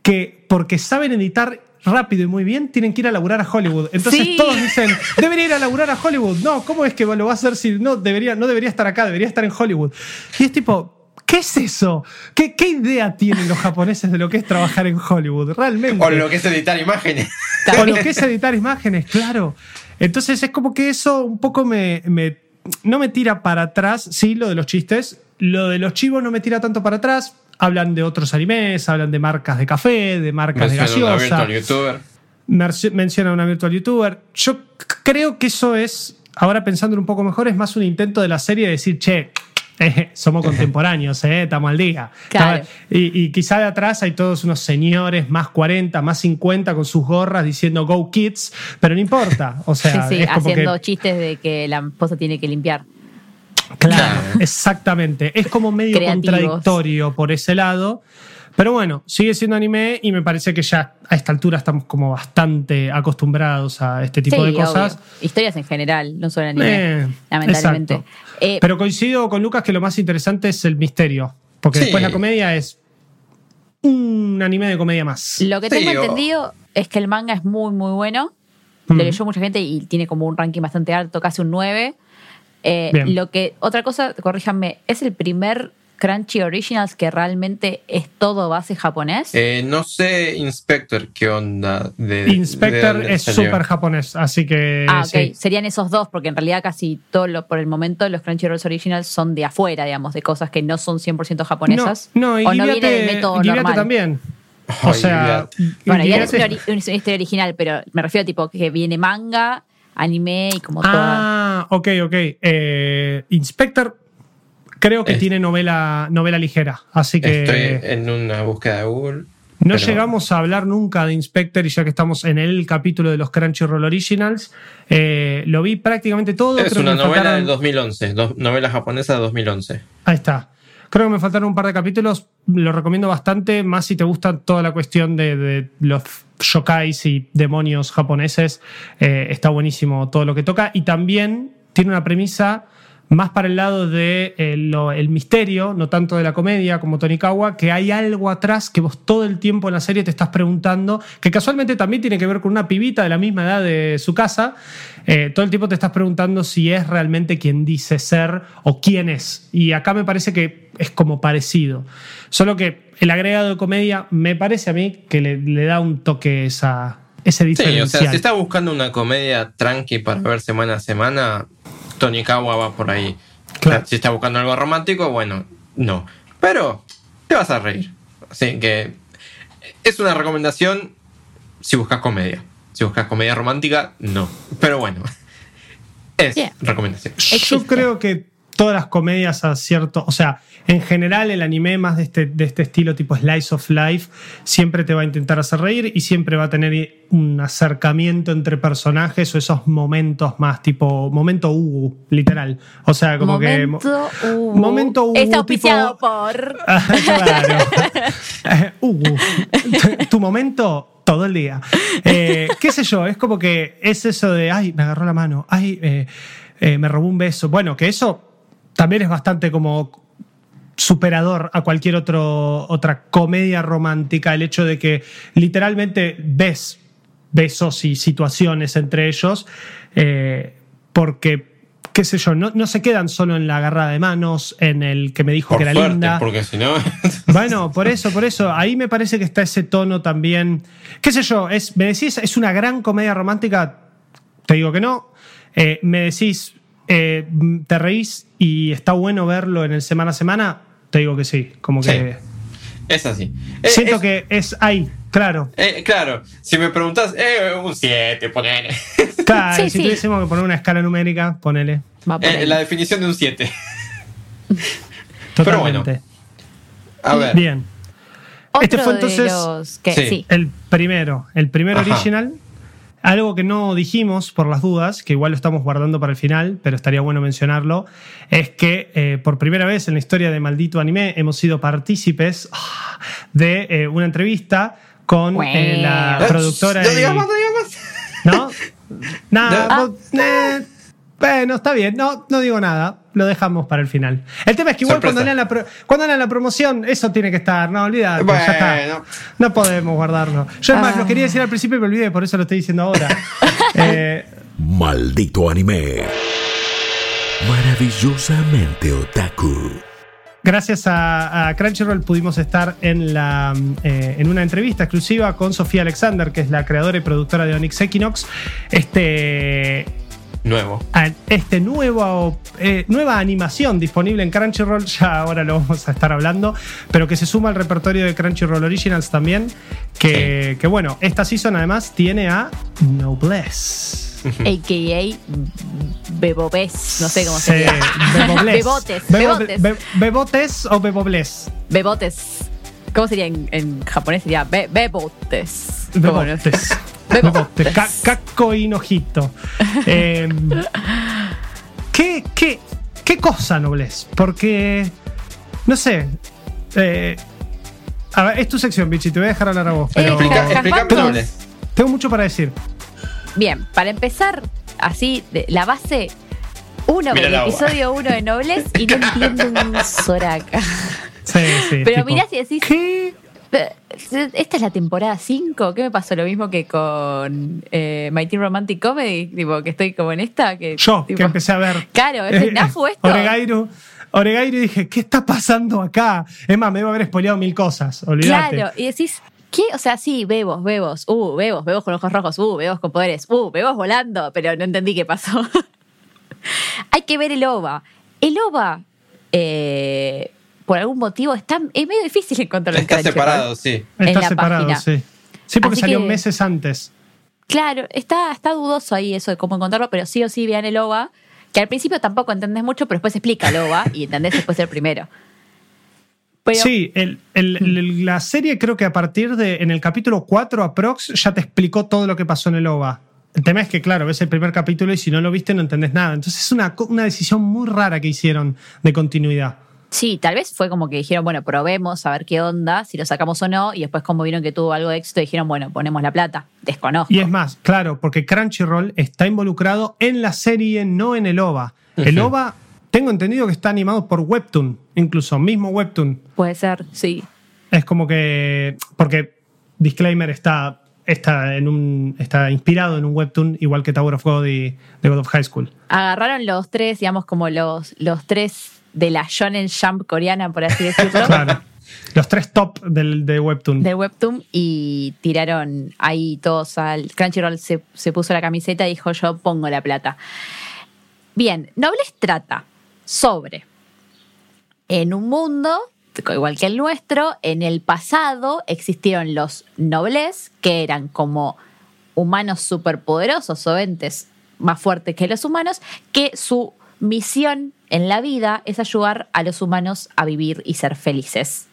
que, porque saben editar rápido y muy bien, tienen que ir a laburar a Hollywood. Entonces Sí. todos dicen, debería ir a laburar a Hollywood. No, ¿cómo es que lo va a hacer si no debería, no debería estar acá, debería estar en Hollywood? Y es tipo. ¿Qué es eso? ¿Qué, ¿Qué idea tienen los japoneses de lo que es trabajar en Hollywood? Realmente. O lo que es editar imágenes. O lo que es editar imágenes, claro. Entonces es como que eso un poco me, me- no me tira para atrás, sí, lo de los chistes. Lo de los chivos no me tira tanto para atrás. Hablan de otros animes, hablan de marcas de café, de marcas de Menciona una gaseosa. virtual youtuber. Menciona una virtual youtuber. Yo creo que eso es, ahora pensándolo un poco mejor, es más un intento de la serie de decir, che, eh, somos contemporáneos, eh, estamos al día. Claro. Y, y quizá de atrás hay todos unos señores más 40, más 50 con sus gorras diciendo Go Kids, pero no importa. O sea, sí, sí, es como haciendo que, chistes de que la esposa tiene que limpiar. Claro, exactamente. Es como medio Creativos. contradictorio por ese lado. Pero bueno, sigue siendo anime y me parece que ya a esta altura estamos como bastante acostumbrados a este tipo sí, de cosas. obvio. Historias en general, no solo anime, Eh, lamentablemente. exacto. Eh, Pero coincido con Lucas que lo más interesante es el misterio. Porque Sí. después la comedia es un anime de comedia más. lo que Sí, tengo entendido es que el manga es muy, muy bueno. Mm. Lo leyó mucha gente y tiene como un ranking bastante alto, casi un 9. Eh, lo que, otra cosa, corríjanme, ¿es el primer Crunchy Originals que realmente es todo base japonés? Eh, no sé, Inspector, qué onda. De, Inspector es súper japonés, así que. Ah, ok. sí. Serían esos dos, porque en realidad casi todo lo, por el momento los Crunchyroll Originals son de afuera, digamos, de cosas que no son 100% japonesas. No, no, y o no viene del método normal. también. O Ay, sea, Bueno, ya es una historia original, pero me refiero a tipo que viene manga, anime y como toda. Ah, ok, ok. Eh, Inspector creo que Es- tiene novela, novela ligera, así que Estoy en una búsqueda de Google. no pero- llegamos a hablar nunca de Inspector y ya que estamos en el capítulo de los Crunchyroll Originals, eh, lo vi prácticamente todo. Es una novela faltaron- del 2011, do- novela japonesa de 2011. Ahí está. Creo que me faltaron un par de capítulos. Lo recomiendo bastante, más si te gusta toda la cuestión de, de los yokais y demonios japoneses. Eh, está buenísimo todo lo que toca. Y también tiene una premisa más para el lado de eh, el misterio, no tanto de la comedia como Tonikawa, que hay algo atrás que vos todo el tiempo en la serie te estás preguntando, que casualmente también tiene que ver con una pibita de la misma edad de su casa. Eh, todo el tiempo te estás preguntando si es realmente quien dice ser o quién es. Y acá me parece que es como parecido. Solo que el agregado de comedia me parece a mí que le, le da un toque esa, ese Sí, diferencial. o sea, si estás buscando una comedia tranqui para ver semana a semana, Tonikawa va por ahí. Claro. Si estás buscando algo romántico, bueno, no. Pero te vas a reír. Así que es una recomendación si buscas comedia. Si buscas comedia romántica, no. Pero bueno, es recomendación. Yo creo que todas las comedias a cierto, o sea, en general el anime más de este, de este estilo tipo slice of life siempre te va a intentar hacer reír y siempre va a tener un acercamiento entre personajes o esos momentos más tipo momento Ugu, literal. O sea, como Momento que momento Ugu, Está auspiciado tipo- por. Ah, claro. Eh, Ugu. Tu, tu momento todo el día. Eh, ¿Qué sé yo? Es como que es eso de, ay, me agarró la mano, ay, eh, eh, me robó un beso. Bueno, que eso también es bastante como superador a cualquier otro, otra comedia romántica, el hecho de que literalmente ves besos y situaciones entre ellos, eh, porque, qué sé yo, no, no se quedan solo en la agarrada de manos, en el que me dijo Por que era suerte, linda. porque si no. Bueno, por eso, por eso. Ahí me parece que está ese tono también. ¿Qué sé yo? Es, me decís, ¿es una gran comedia romántica? Te digo que no. Eh, me decís, eh, ¿te reís y está bueno verlo en el semana a semana? Te digo que sí. Como que. es así. Eh, Siento es- que es ahí, claro. eh, claro, si me preguntas, eh, un 7, ponele. Claro, Sí, si sí. tuviésemos que poner una escala numérica, ponele. Va Eh, la definición de un 7. Totalmente. A ver. Bien. Otro este fue de entonces- los que- Sí. sí. El primero, el primer Ajá. original. Algo que no dijimos por las dudas, que igual lo estamos guardando para el final, pero estaría bueno mencionarlo, es que eh, por primera vez en la historia de Maldito Anime hemos sido partícipes ah, de eh, una entrevista con eh, la productora. No más, no digas más. ¿No? Nada. No. vos- eh, bueno, está bien. No, no digo nada. Lo dejamos para el final. El tema es que igual cuando hagan, la pro- cuando hagan la promoción, eso tiene que estar. No, olvídate. ya está. Bueno. No podemos guardarlo. Yo, es más, Ah. lo quería decir al principio y me olvidé, por eso lo estoy diciendo ahora. Eh, Maldito anime. Maravillosamente otaku. gracias a, a Crunchyroll pudimos estar en, la, eh, en una entrevista exclusiva con Sofía Alexander, que es la creadora y productora de Onyx Equinox. Este, Nuevo. a este nuevo, eh, nueva animación disponible en Crunchyroll, ya ahora lo vamos a estar hablando, pero que se suma al repertorio de Crunchyroll Originals también, que, que bueno, esta season además tiene a Noblesse. AKA Bebobés. No sé cómo se Sí, llama. Bebobles. Bebotes. Bebo- Bebotes. be- ¿Bebotes o Bebobles? Bebotes. ¿Cómo sería en, en japonés? Sería be- bebotes. ¿Cómo no? Bebotes. Caco y Nojito. Eh, ¿qué, qué, ¿Qué cosa, Noblesse? Porque, no sé. eh, a ver, es tu sección, Bichi, te voy a dejar hablar a vos. Pero Explica- explícame Pero- tengo mucho para decir. Bien, para empezar, así, de- la base. Uno, el episodio 1 de Nobles y no entiendo un soraca. Sí, sí. Pero tipo, mirás y decís, ¿Qué? "Eh, ¿esta es la temporada 5? ¿Qué me pasó lo mismo que con eh, My Teen Romantic Comedy? Tipo, que estoy como en esta. Que, Yo, tipo, que empecé a ver. Claro, ¿es eh, Nafu esto? Oregairu. Oregairu y dije, ¿qué está pasando acá? Es más, me debo haber spoileado mil cosas. Olvídate. Claro, y decís, ¿qué? O sea, sí, bebos, bebos, uh, bebos, bebos con ojos rojos, uh, bebos con poderes, uh, bebos volando, pero no entendí qué pasó. Hay que ver el OVA. El OVA, eh, por algún motivo, está, es medio difícil encontrarlo en Está separado, sí. en Está la separado, página. sí. Sí, porque Así salió que- meses antes. Claro, está, está dudoso ahí eso de cómo encontrarlo, pero sí o sí vean el OVA, que al principio tampoco entendés mucho, pero después explica el OVA y entendés después el primero. Pero, sí, el- el- el- la serie creo que a partir de, en el capítulo 4 aprox, ya te explicó todo lo que pasó en el OVA. El tema es que, claro, ves el primer capítulo y si no lo viste no entendés nada. Entonces es una, una decisión muy rara que hicieron de continuidad. Sí, tal vez fue como que dijeron, bueno, probemos a ver qué onda, si lo sacamos o no, y después como vieron que tuvo algo de éxito, dijeron, bueno, ponemos la plata. Desconozco. Y es más, claro, porque Crunchyroll está involucrado en la serie, no en el OVA. El. OVA, tengo entendido que está animado por Webtoon, incluso, mismo Webtoon. Puede ser, sí. Es como que. Porque Disclaimer está, está, en un, está inspirado en un Webtoon, igual que Tower of God y The God of High School. Agarraron los tres, digamos, como los, los tres de la Shonen Jump coreana, por así decirlo, Claro. Los tres top del, de Webtoon. del webtoon, y tiraron ahí todos al. Crunchyroll se, se puso la camiseta y dijo, yo pongo la plata. Bien, Nobles trata sobre. En un mundo, igual que el nuestro, en el pasado existieron los nobles, que eran como humanos superpoderosos o entes más fuertes que los humanos, que su misión en la vida es ayudar a los humanos a vivir y ser felices.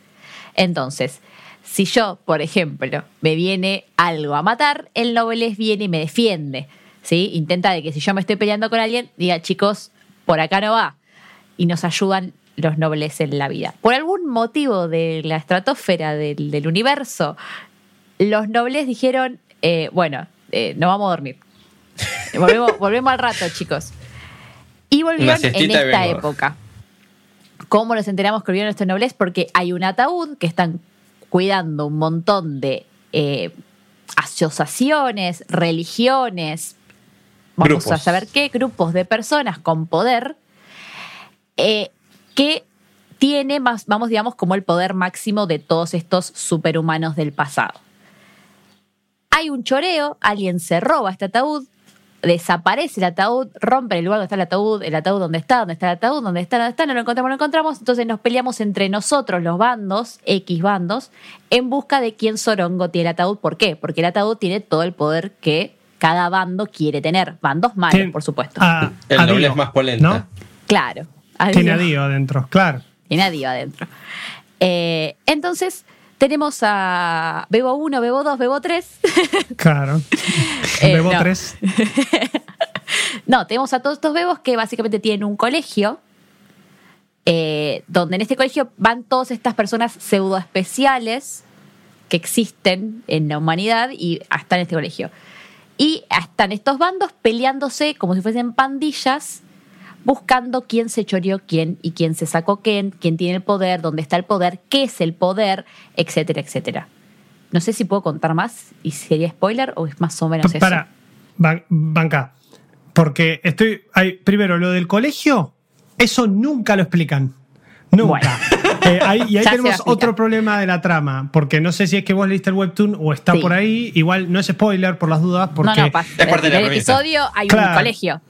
Entonces, si yo, por ejemplo, me viene algo a matar, el nobles viene y me defiende. ¿sí? Intenta de que si yo me estoy peleando con alguien, diga, chicos, por acá no va. Y nos ayudan los nobles en la vida. Por algún motivo de la estratosfera del, universo, los nobles dijeron, eh, bueno, eh, no vamos a dormir. Volvemos, volvemos al rato, chicos. Y volvieron en esta época. ¿Cómo nos enteramos que volvieron estos nobles? Porque hay un ataúd que están cuidando un montón de eh, asociaciones, religiones, vamos a saber qué, grupos de personas con poder eh, que tiene más, vamos, digamos, como el poder máximo de todos estos superhumanos del pasado. Hay un choreo, alguien se roba este ataúd, desaparece el ataúd, rompe el lugar donde está el ataúd, el ataúd donde está, donde está el ataúd, donde está, donde está, no lo encontramos, no lo encontramos, entonces nos peleamos entre nosotros, los bandos, X bandos, en busca de quién Sorongo tiene el ataúd. ¿Por qué? Porque el ataúd tiene todo el poder que cada bando quiere tener. Bandos malos, por supuesto. el doble es más polenta. ¿no? Claro. Tiene a Dio adentro, claro. Tiene a Dio adentro. Eh, entonces, tenemos a Bebo 1, Bebo 2, Bebo 3. Claro. Eh, Bebo 3. no, tenemos a todos estos bebos que básicamente tienen un colegio. Eh, donde en este colegio van todas estas personas pseudo especiales que existen en la humanidad y están en este colegio. Y están estos bandos peleándose como si fuesen pandillas buscando quién se choreó quién y quién se sacó quién, quién tiene el poder, dónde está el poder, qué es el poder, etcétera, etcétera. No sé si puedo contar más y sería spoiler o es más o menos eso. Para, banca. Porque estoy. primero, lo del colegio, eso nunca lo explican. Nunca. Eh, y ahí tenemos otro problema de la trama, porque no sé si es que vos leíste el webtoon o está por ahí. Igual no es spoiler por las dudas, porque. No, no, es parte del episodio hay un colegio.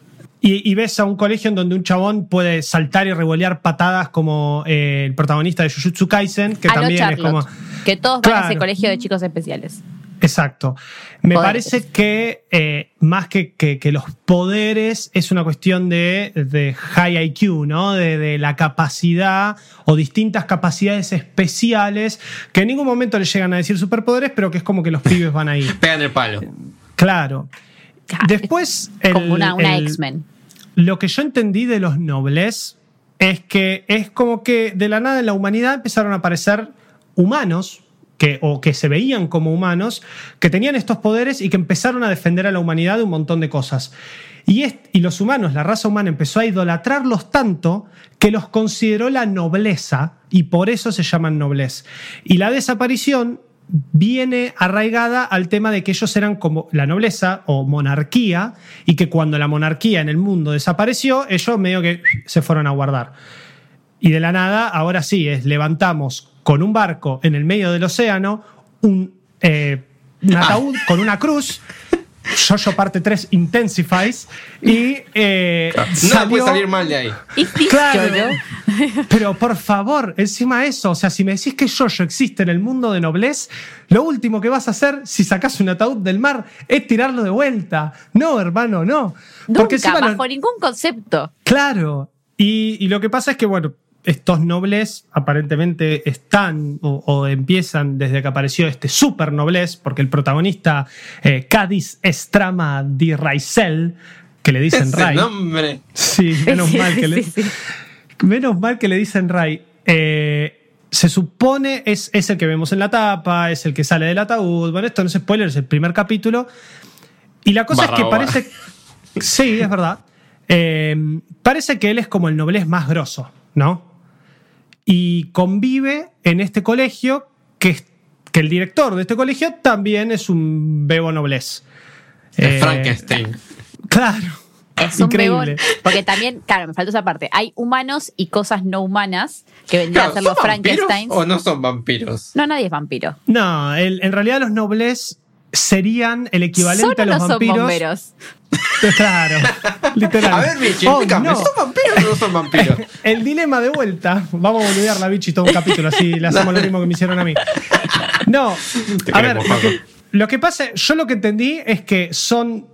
Y, ves a un colegio en donde un chabón puede saltar y revolear patadas como eh, el protagonista de Jujutsu Kaisen, que también es como. Que todos van a ese colegio de chicos especiales. Exacto. Me parece que eh, más que, que, los poderes es una cuestión de, de high IQ, ¿no? De, de, la capacidad o distintas capacidades especiales que en ningún momento le llegan a decir superpoderes, pero que es como que los pibes van ahí. Pegan el palo. Claro. Después. como una, X-Men lo que yo entendí de los nobles es que es como que de la nada en la humanidad empezaron a aparecer humanos que, o que se veían como humanos, que tenían estos poderes y que empezaron a defender a la humanidad de un montón de cosas. Y, y los humanos, la raza humana empezó a idolatrarlos tanto que los consideró la nobleza y por eso se llaman nobles. Y la desaparición viene arraigada al tema de que ellos eran como la nobleza o monarquía y que cuando la monarquía en el mundo desapareció, ellos medio que se fueron a guardar. Y de la nada, ahora sí, es levantamos con un barco en el medio del océano un, eh, ataúd con una cruz Jojo parte 3 Intensifies y eh, no puede salir mal de ahí. Claro, pero por favor, encima eso, o sea, si me decís que Jojo existe en el mundo de noblez, lo último que vas a hacer si sacas un ataúd del mar es tirarlo de vuelta. No, hermano, no. Porque Nunca, bajo ningún concepto. Claro. Y, y lo que pasa es que, bueno, estos nobles aparentemente están o, empiezan desde que apareció este super noblez, porque el protagonista eh, Cádiz Estrama di Raisel, que le dicen Ese Ray. nombre. Sí, menos mal que le, menos mal que le dicen Ray. Eh, se supone es, es el que vemos en la tapa, es el que sale del ataúd. Bueno, esto no es spoiler, es el primer capítulo. Y la cosa es que parece. Sí, es verdad. Eh, parece que él es como el noblez más grosso, ¿no? Y convive en este colegio que, que el director de este colegio también es un bebo noblez. Eh, Frankenstein. Claro. Es increíble. porque también, claro, me falta esa parte. Hay humanos y cosas no humanas que vendrían a ser los Frankenstein. ¿O no son vampiros? No, nadie es vampiro. No, en realidad los nobles serían el equivalente a los no vampiros. Son bomberos. Claro, literal. A ver, Vichy, oh, ¿son vampiros o no son vampiros? El dilema de vuelta. Vamos a boludear la Vichy todo un capítulo, así le hacemos lo mismo que me hicieron a mí. No, a ver, lo que, pasa, yo lo que entendí es que son.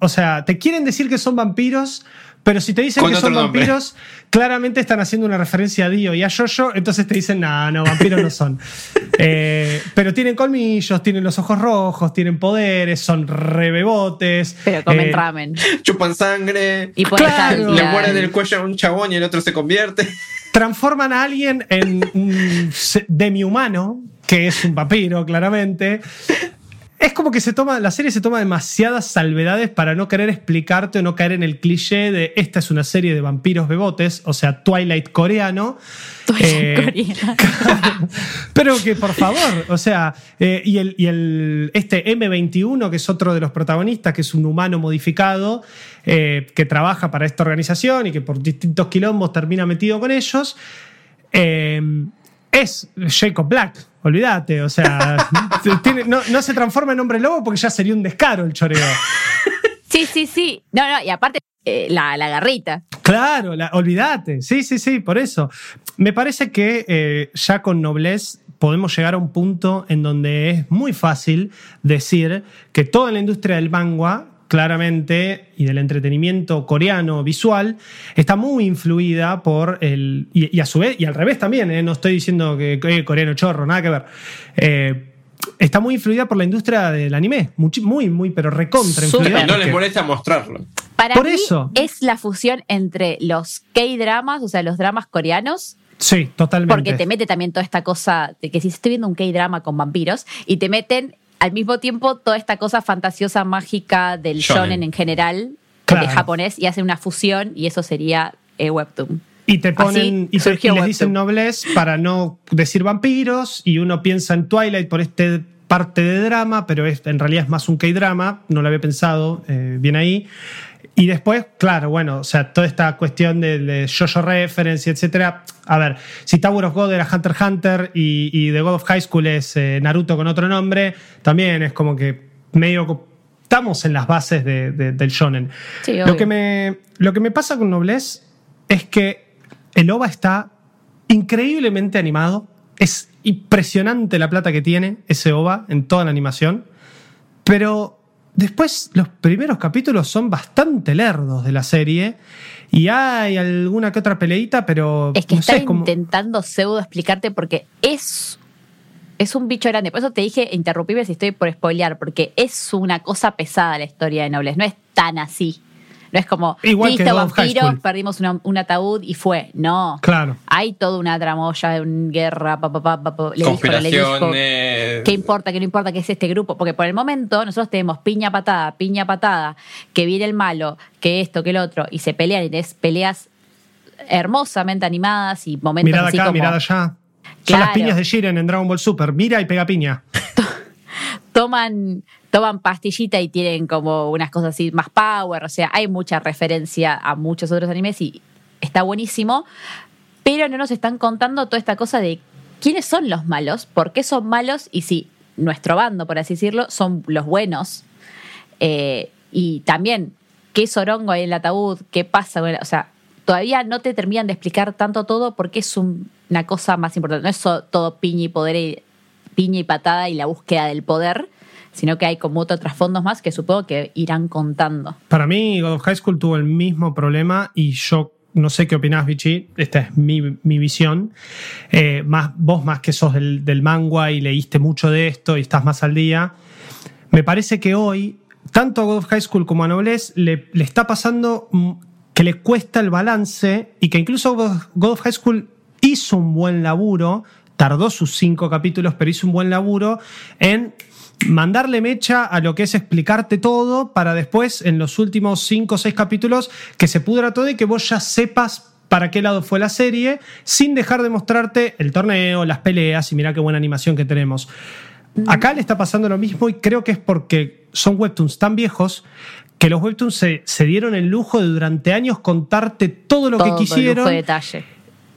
O sea, te quieren decir que son vampiros pero si te dicen que son nombre. vampiros, claramente están haciendo una referencia a Dio y a Jojo, entonces te dicen, no, no, vampiros no son. Eh, pero tienen colmillos, tienen los ojos rojos, tienen poderes, son rebebotes. Pero comen eh, ramen. Chupan sangre, Y pueden claro. le mueren el cuello a un chabón y el otro se convierte. transforman a alguien en un demi-humano, que es un vampiro, claramente. Es como que se toma, la serie se toma demasiadas salvedades para no querer explicarte o no caer en el cliché de esta es una serie de vampiros bebotes, o sea, Twilight coreano. Eh, Coreana. pero que por favor, o sea, eh, y, el, y el, este M21, que es otro de los protagonistas, que es un humano modificado, eh, que trabaja para esta organización y que por distintos quilombos termina metido con ellos, eh, es Jacob Black, olvídate, o sea, tiene- no, no se transforma en hombre lobo porque ya sería un descaro el choreo. Sí, sí, sí. No, no, y aparte, eh, la, la garrita. Claro, la- olvídate. Sí, sí, sí, por eso. Me parece que eh, ya con Noblesse podemos llegar a un punto en donde es muy fácil decir que toda la industria del manga, claramente, y del entretenimiento coreano visual, está muy influida por el. Y, y a su vez, y al revés también, ¿eh? no estoy diciendo que, que coreano chorro, nada que ver. Eh, Está muy influida por la industria del anime, muy, muy, pero recontra influida. Y no les molesta mostrarlo. Para Por mí eso. es la fusión entre los K-dramas, o sea, los dramas coreanos, Sí, totalmente. porque te mete también toda esta cosa de que si estoy viendo un K-drama con vampiros y te meten al mismo tiempo toda esta cosa fantasiosa, mágica del Shonen. shonen en general, Claro. de japonés, y hacen una fusión y eso sería eh, Webtoon. Y te ponen Así y, te- y surgió les Webtoon. dicen noblesse para no decir vampiros y uno piensa en Twilight por este parte de drama, pero es, en realidad es más un K-drama, no lo había pensado, eh, bien ahí. Y después, claro, bueno, o sea, toda esta cuestión de, de Jojo Reference, etcétera. A ver, si Tower of God era Hunter x Hunter y, y The God of High School es eh, Naruto con otro nombre, también es como que medio estamos en las bases de- de- del shonen. Sí, lo, que me, lo que me pasa con Noblesse es que el OVA está increíblemente animado. Es impresionante la plata que tiene ese OVA en toda la animación. Pero después los primeros capítulos son bastante lerdos de la serie. Y hay alguna que otra peleita, pero Es que no sé, está como- intentando pseudo explicarte porque es, es un bicho grande. Por eso te dije interrumpirme si estoy por spoilear, porque es una cosa pesada la historia de Nobles. No es tan así. No es como, Igual que listo, vampiros, perdimos una- un ataúd y fue. No. Claro. Hay toda una tramoya de una guerra, pa, pa, pa, pa, pa, le dijo, le. ¿Qué importa? ¿Qué no importa? ¿Qué es este grupo? Porque por el momento nosotros tenemos piña patada, piña patada, que viene el malo, que esto, que el otro, y se pelean y tenés peleas hermosamente animadas y momentos mirada así acá, como mirada allá. Son Claro. las piñas de Jiren en Dragon Ball Super. Mira y pega piña. toman, toman pastillita y tienen como unas cosas así más power. O sea, hay mucha referencia a muchos otros animes y está buenísimo. Pero no nos están contando toda esta cosa de quiénes son los malos, por qué son malos y si nuestro bando, por así decirlo, son los buenos. Eh, y también qué sorongo hay en el ataúd, qué pasa. o sea, todavía no te terminan de explicar tanto todo porque es un- una cosa más importante. No es todo piña y poder y, piña y patada y la búsqueda del poder, sino que hay como otros trasfondos más que supongo que irán contando. Para mí, God of High School tuvo el mismo problema y yo no sé qué opinás, Vichy. Esta es mi, mi visión. Eh, más, vos, más que sos del, del manga y leíste mucho de esto y estás más al día, me parece que hoy, tanto a God of High School como a Noblesse, le, le está pasando que le cuesta el balance y que incluso God of High School hizo un buen laburo, tardó sus cinco capítulos, pero hizo un buen laburo en mandarle mecha a lo que es explicarte todo para después, en los últimos cinco o seis capítulos, que se pudra todo y que vos ya sepas para qué lado fue la serie, sin dejar de mostrarte el torneo, las peleas y mira qué buena animación que tenemos. Acá le está pasando lo mismo y creo que es porque son webtoons tan viejos que los webtoons se, se dieron el lujo de durante años contarte todo lo Todo que quisieron lujo de detalle.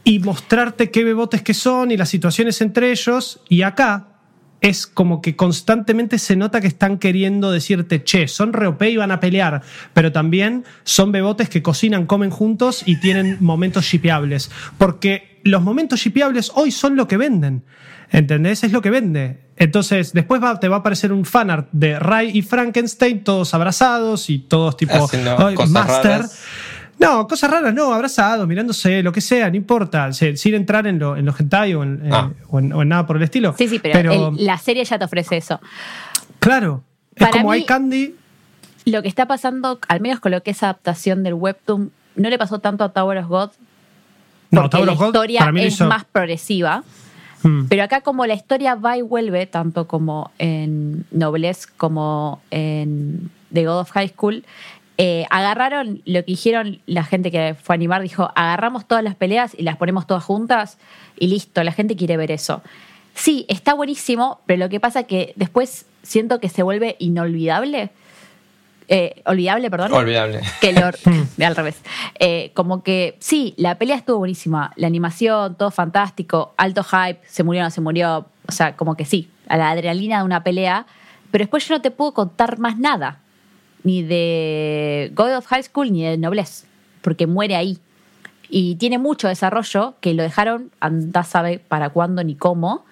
y mostrarte qué bebotes que son y las situaciones entre ellos. Y acá es como que constantemente se nota que están queriendo decirte, che, son re OP y van a pelear, pero también son bebotes que cocinan, comen juntos y tienen momentos shipeables. Porque los momentos shipeables hoy son lo que venden. ¿Entendés? Es lo que vende. Entonces, después va- te va a aparecer un fanart de Ray y Frankenstein, todos abrazados y todos tipo Haciendo "Ay, cosas Master. raras. No, cosas raras, no, abrazados, mirándose, lo que sea, no importa. se- sin entrar en, lo, en los hentai o en, Ah. eh, o en- o en nada por el estilo. Sí, sí, pero, el- la serie ya te ofrece eso. Claro, es Para como mí- hay candy. Lo que está pasando, al menos con lo que es adaptación del webtoon, no le pasó tanto a Tower of God. No, Tower la of God historia para mí es hizo- más progresiva. Mm. Pero acá como la historia va y vuelve, tanto como en Noblesse como en The God of High School, eh, agarraron lo que hicieron la gente que fue a animar, dijo, agarramos todas las peleas y las ponemos todas juntas y listo, la gente quiere ver eso. Sí, está buenísimo, pero lo que pasa que después siento que se vuelve inolvidable. Eh, olvidable, perdón Olvidable. que lo, al revés. Eh, como que sí, la pelea estuvo buenísima, la animación, todo fantástico, alto hype, se murió o no se murió, o sea, como que sí, a la adrenalina de una pelea, pero después yo no te puedo contar más nada, ni de God of High School ni de Noblesse, porque muere ahí. Y tiene mucho desarrollo que lo dejaron, anda sabe para cuándo ni cómo,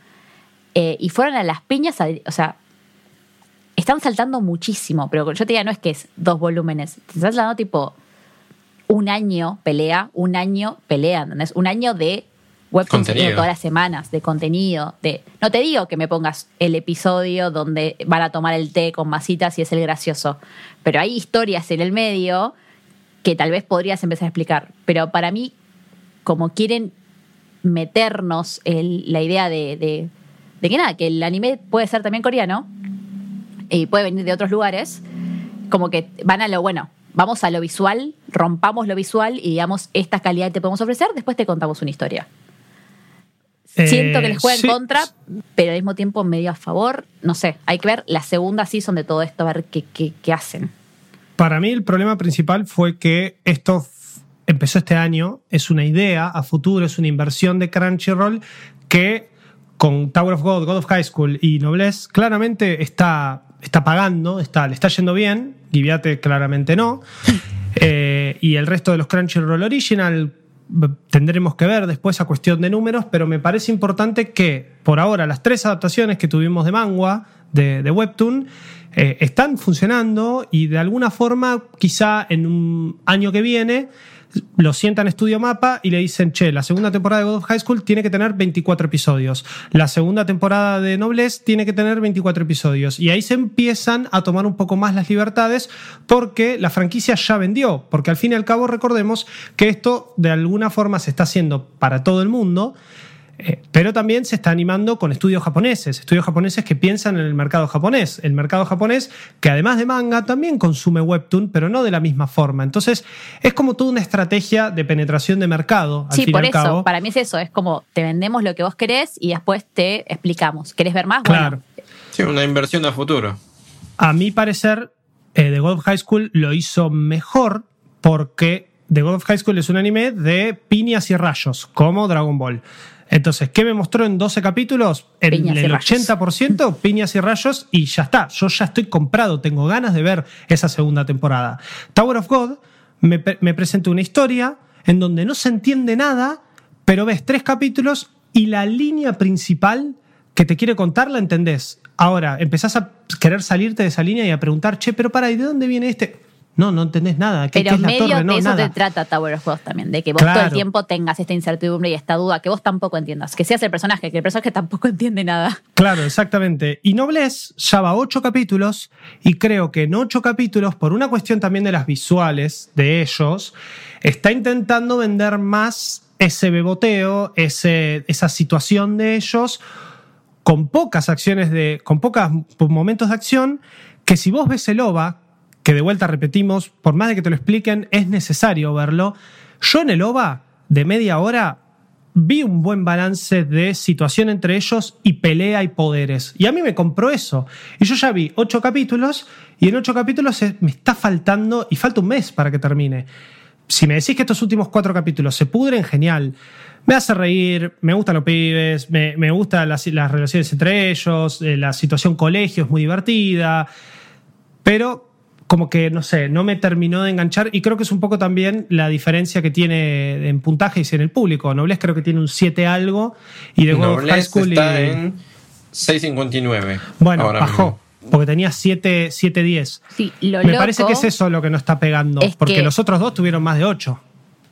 eh, y fueron a las piñas, a- o sea, están saltando muchísimo, pero yo te diría, no es que es dos volúmenes, te están saltando tipo un año pelea, un año pelea, ¿entendés? Un año de webtoon Contenido. todas las semanas, de contenido, de... No te digo que me pongas el episodio donde van a tomar el té con masitas y es el gracioso, pero hay historias en el medio que tal vez podrías empezar a explicar, pero para mí, como quieren meternos el- la idea de, de, de que nada, que el anime puede ser también coreano, y puede venir de otros lugares, como que van a lo bueno, vamos a lo visual, rompamos lo visual y digamos, esta calidad te podemos ofrecer, después te contamos una historia. Eh, Siento que les juega en sí. contra, pero al mismo tiempo medio a favor. No sé, hay que ver la segunda season de todo esto, a ver qué, qué, qué hacen. Para mí el problema principal fue que esto empezó este año, es una idea a futuro, es una inversión de Crunchyroll que con Tower of God, God of High School y Noblesse claramente está, está pagando, está, le está yendo bien, Giviate claramente no, Eh, y el resto de los Crunchyroll Original tendremos que ver después a cuestión de números, pero me parece importante que por ahora las tres adaptaciones que tuvimos de manga, de, de Webtoon, eh, están funcionando y de alguna forma quizá en un año que viene lo sientan Estudio Mapa y le dicen, che, la segunda temporada de God of High School tiene que tener 24 episodios, la segunda temporada de Noblesse tiene que tener 24 episodios y ahí se empiezan a tomar un poco más las libertades porque la franquicia ya vendió, porque al fin y al cabo recordemos que esto de alguna forma se está haciendo para todo el mundo. Eh, pero también se está animando con estudios japoneses, estudios japoneses que piensan en el mercado japonés, el mercado japonés que además de manga también consume webtoon, pero no de la misma forma. Entonces es como toda una estrategia de penetración de mercado. Al sí, fin y por al eso, cabo. para mí es eso, es como te vendemos lo que vos querés y después te explicamos. ¿Querés ver más? Claro. Bueno, Sí, una inversión a futuro. A mi parecer, eh, The God of High School lo hizo mejor porque The God of High School es un anime de piñas y rayos, como Dragon Ball. Entonces, ¿qué me mostró en 12 capítulos? En Piñas el rayos. 80% piñas y rayos y ya está. Yo ya estoy comprado, tengo ganas de ver esa segunda temporada. Tower of God me, me presenta una historia en donde no se entiende nada, pero ves tres capítulos y la línea principal que te quiere contar la entendés. Ahora, empezás a querer salirte de esa línea y a preguntar, che, pero para, ¿y de dónde viene este? No, no entendés nada. ¿Qué, pero qué es la medio torre? No, de eso nada. te trata Tower of God también, de que vos todo el tiempo tengas esta incertidumbre y esta duda, que vos tampoco entiendas, que seas el personaje, que el personaje tampoco entiende nada. Claro, exactamente. Y Noblesse ya va ocho capítulos y creo que en ocho capítulos, por una cuestión también de las visuales de ellos, está intentando vender más ese beboteo, ese, esa situación de ellos con pocas acciones de, con pocos momentos de acción, que si vos ves el OVA, que de vuelta repetimos, por más de que te lo expliquen, es necesario verlo. Yo en el OVA, de media hora, vi un buen balance de situación entre ellos y pelea y poderes. Y a mí me compró eso. Y yo ya vi ocho capítulos y en ocho capítulos me está faltando, y falta un mes para que termine. Si me decís que estos últimos cuatro capítulos se pudren, genial. Me hace reír, me gustan los pibes, me, me gustan las, las relaciones entre ellos, eh, la situación colegio es muy divertida, pero como que, no sé, no me terminó de enganchar y creo que es un poco también la diferencia que tiene en puntajes y en el público. Noblesse creo que tiene un 7 algo y de High School y- está en 6.59. Bueno, ahora bajó. mismo. porque tenía 7, 7 10. Sí, lo Me loco- parece que es eso lo que nos está pegando, es porque que- los otros dos tuvieron más de 8.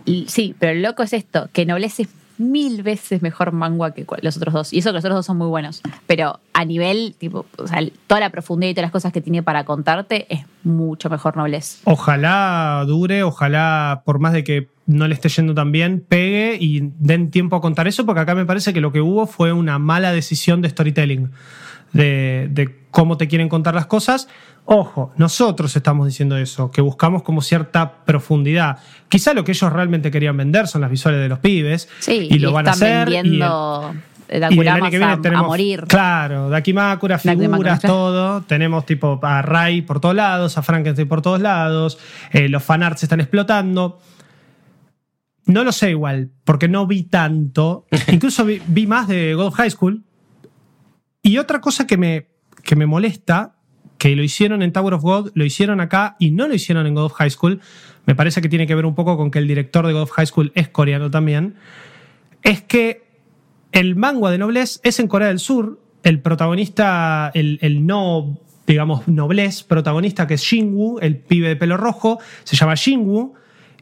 Y- Sí, pero lo loco es esto, que Noblesse es mil veces mejor manga que los otros dos. Y eso que los otros dos son muy buenos. Pero a nivel, tipo, toda la profundidad y todas las cosas que tiene para contarte es mucho mejor Noblesse. Ojalá dure, ojalá, por más de que no le esté yendo tan bien, pegue y den tiempo a contar eso, porque acá me parece que lo que hubo fue una mala decisión de storytelling, de cómo te quieren contar las cosas. Ojo, nosotros estamos diciendo eso, que buscamos como cierta profundidad. Quizá lo que ellos realmente querían vender son las visuales de los pibes, Sí, y lo van a están hacer. y el- vendiendo y año que viene a, tenemos, a morir. Claro, Dakimakura, figuras, todo. Tenemos tipo a Ray por todos lados, a Frankenstein por todos lados. eh, los fanarts están explotando. No lo sé igual, porque no vi tanto. Incluso vi, vi más de God of High School. Y otra cosa que me, que me molesta, que lo hicieron en Tower of God, lo hicieron acá y no lo hicieron en God of High School, me parece que tiene que ver un poco con que el director de God of High School es coreano también, es que el manga de Noblesse es en Corea del Sur. El protagonista, el, el no, digamos, Noblesse protagonista, que es Shinwoo, el pibe de pelo rojo, se llama Shinwoo.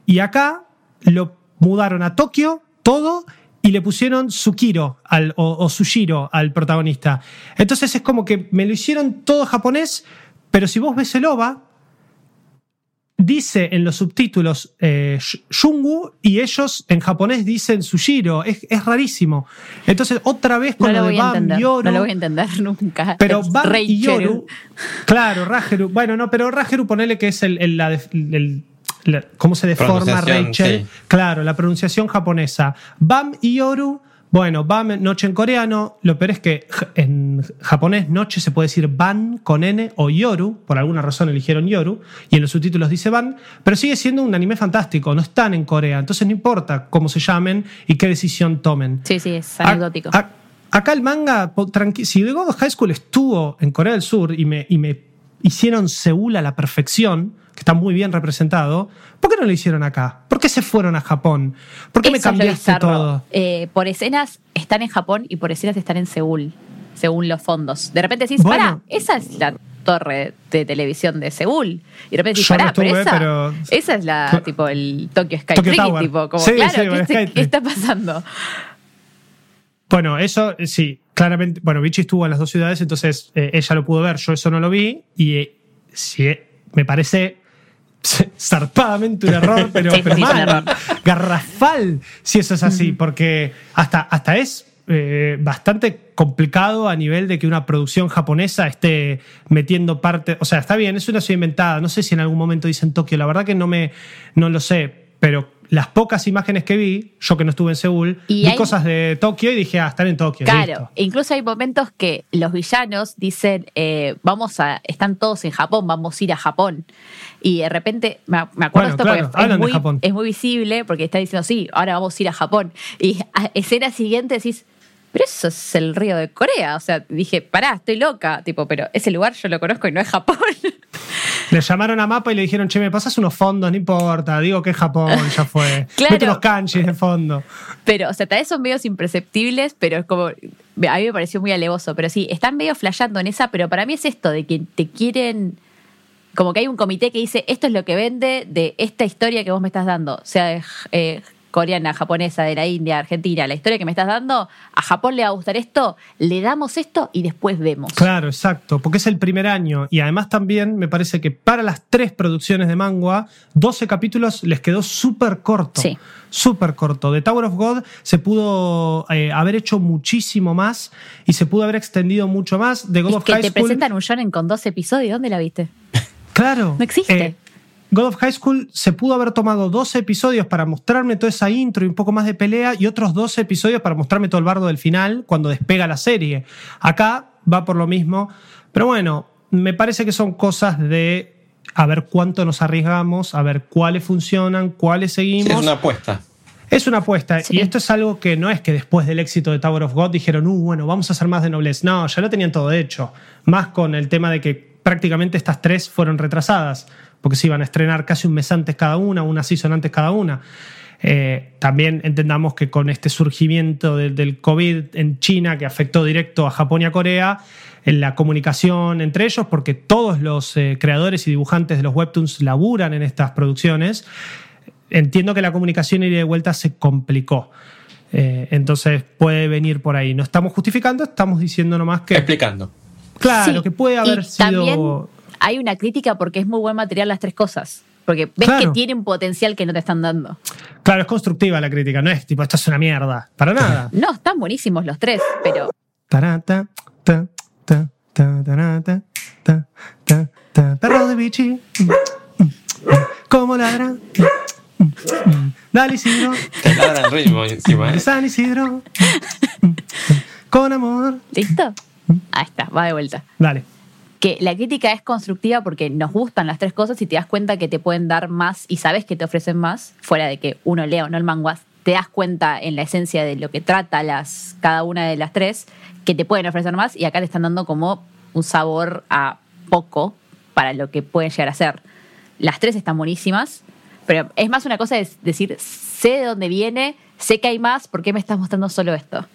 Y acá lo mudaron a Tokio, todo, y le pusieron Tsukiro al, o, o Sushiro al protagonista. Entonces es como que me lo hicieron todo japonés, pero si vos ves el OVA, dice en los subtítulos eh, Sh- Shungu y ellos en japonés dicen Sushiro. Es, es rarísimo. Entonces, otra vez con No lo lo de Bam. Yoru. No lo voy a entender nunca. Pero Es Bam y. Yoru. Claro, Rajeru. Bueno, no, pero Rajeru ponele que es el- la- cómo se deforma Rachel. sí. Claro, la pronunciación japonesa. Bam y Yoru. Bueno, Bam, noche en coreano. Lo peor es que en japonés noche se puede decir Ban con N o Yoru. Por alguna razón eligieron Yoru. Y en los subtítulos dice Ban. Pero sigue siendo un anime fantástico. No están en Corea. Entonces no importa cómo se llamen y qué decisión tomen. Sí, sí, es anecdótico. ac- Acá el manga, si God High School estuvo en Corea del Sur y me, y me hicieron Seúl a la perfección, que está muy bien representado, ¿por qué no lo hicieron acá? ¿Por qué se fueron a Japón? ¿Por qué me Eso cambiaste todo? Eh, por escenas están en Japón y por escenas están en Seúl, según los fondos. De repente decís, Bueno. pará, esa es la torre de televisión de Seúl. Y de repente decís, Yo no pará, pero, esa, pero- esa es la, tipo, el Tokyo Sky Tokyo Tree, tipo, como, Sí, claro, sí, ¿qué, Sky está pasando? Bueno, eso sí, claramente. Bueno, Vichy estuvo en las dos ciudades, entonces eh, ella lo pudo ver, yo eso no lo vi, y eh, sí, eh, me parece zarpadamente un error, pero, Sí, pero sí, mal, error. garrafal, si eso es así, porque hasta, hasta es eh, bastante complicado a nivel de que una producción japonesa esté metiendo parte. O sea, está bien, es una ciudad inventada. No sé si en algún momento dicen Tokio, la verdad que no me no lo sé, pero las pocas imágenes que vi, yo que no estuve en Seúl, Y vi hay- cosas de Tokio y dije, ah, están en Tokio. Claro, listo. incluso hay momentos que los villanos dicen, eh, vamos a, están todos en Japón, vamos a ir a Japón. Y de repente, me, me acuerdo Bueno, esto claro, porque es muy, Japón. es muy visible, porque está diciendo, sí, ahora vamos a ir a Japón. Y a escena siguiente decís, pero eso es el río de Corea. O sea, dije, pará, estoy loca, tipo, pero ese lugar yo lo conozco y no es Japón. Le llamaron a Mapa y le dijeron, che, me pasas unos fondos, no importa, digo que es Japón, ya fue. Claro. Mete unos kanjis de fondo. Pero, o sea, tal vez son medios imperceptibles, pero es como. A mí me pareció muy alevoso. Pero sí, están medio flasheando en esa, pero para mí es esto, de que te quieren. Como que hay un comité que dice, esto es lo que vende de esta historia que vos me estás dando. Sea de, eh, coreana, japonesa, de la India, Argentina, la historia que me estás dando, a Japón le va a gustar esto, le damos esto y después vemos. Claro, exacto, porque es el primer año y además también me parece que para las tres producciones de manga, 12 capítulos les quedó súper corto. Sí. Súper corto. De Tower of God se pudo eh, haber hecho muchísimo más y se pudo haber extendido mucho más. De God Es of que High te School. presentan un shonen con dos episodios, ¿dónde la viste? Claro. No existe. Eh, God of High School se pudo haber tomado 12 episodios para mostrarme toda esa intro y un poco más de pelea y otros 12 episodios para mostrarme todo el bardo del final cuando despega la serie. Acá va por lo mismo. Pero bueno, me parece que son cosas de a ver cuánto nos arriesgamos, a ver cuáles funcionan, cuáles Sí, seguimos. es una apuesta. Es una apuesta. Sí. Y esto es algo que no es que después del éxito de Tower of God dijeron, uh, bueno, vamos a hacer más de Noblesse. No, ya lo tenían todo hecho. Más con el tema de que prácticamente estas tres fueron retrasadas, porque se iban a estrenar casi un mes antes cada una, una season antes cada una. Eh, también entendamos que con este surgimiento de- del COVID en China, que afectó directo a Japón y a Corea, en la comunicación entre ellos, porque todos los eh, creadores y dibujantes de los webtoons laburan en estas producciones, entiendo que la comunicación ida y de vuelta se complicó. Eh, entonces puede venir por ahí. No estamos justificando, estamos diciendo nomás que, Explicando. Claro, Sí, que puede y haber También sido. hay una crítica porque es muy buen material las tres cosas. Porque ves Claro. que tienen potencial que no te están dando. Claro, es constructiva la crítica, no es tipo, esto es una mierda. Para nada. No, están buenísimos los tres, pero Tarata, ta, ta, ta, tarata, ta, ta, ta. Perro de bichi. ¿Cómo ladra? Dale Isidro, Te ladra el ritmo encima, ¿eh? San Isidro. Con amor. ¿listo? Ahí está, va de vuelta. Dale. Que la crítica es constructiva porque nos gustan las tres cosas y te das cuenta que te pueden dar más y sabes que te ofrecen más, fuera de que uno lea o no el manga, te das cuenta en la esencia de lo que trata las, cada una de las tres, que te pueden ofrecer más y acá te están dando como un sabor a poco para lo que pueden llegar a ser. Las tres están buenísimas, pero es más una cosa de decir, sé de dónde viene, sé que hay más, ¿por qué me estás mostrando solo esto?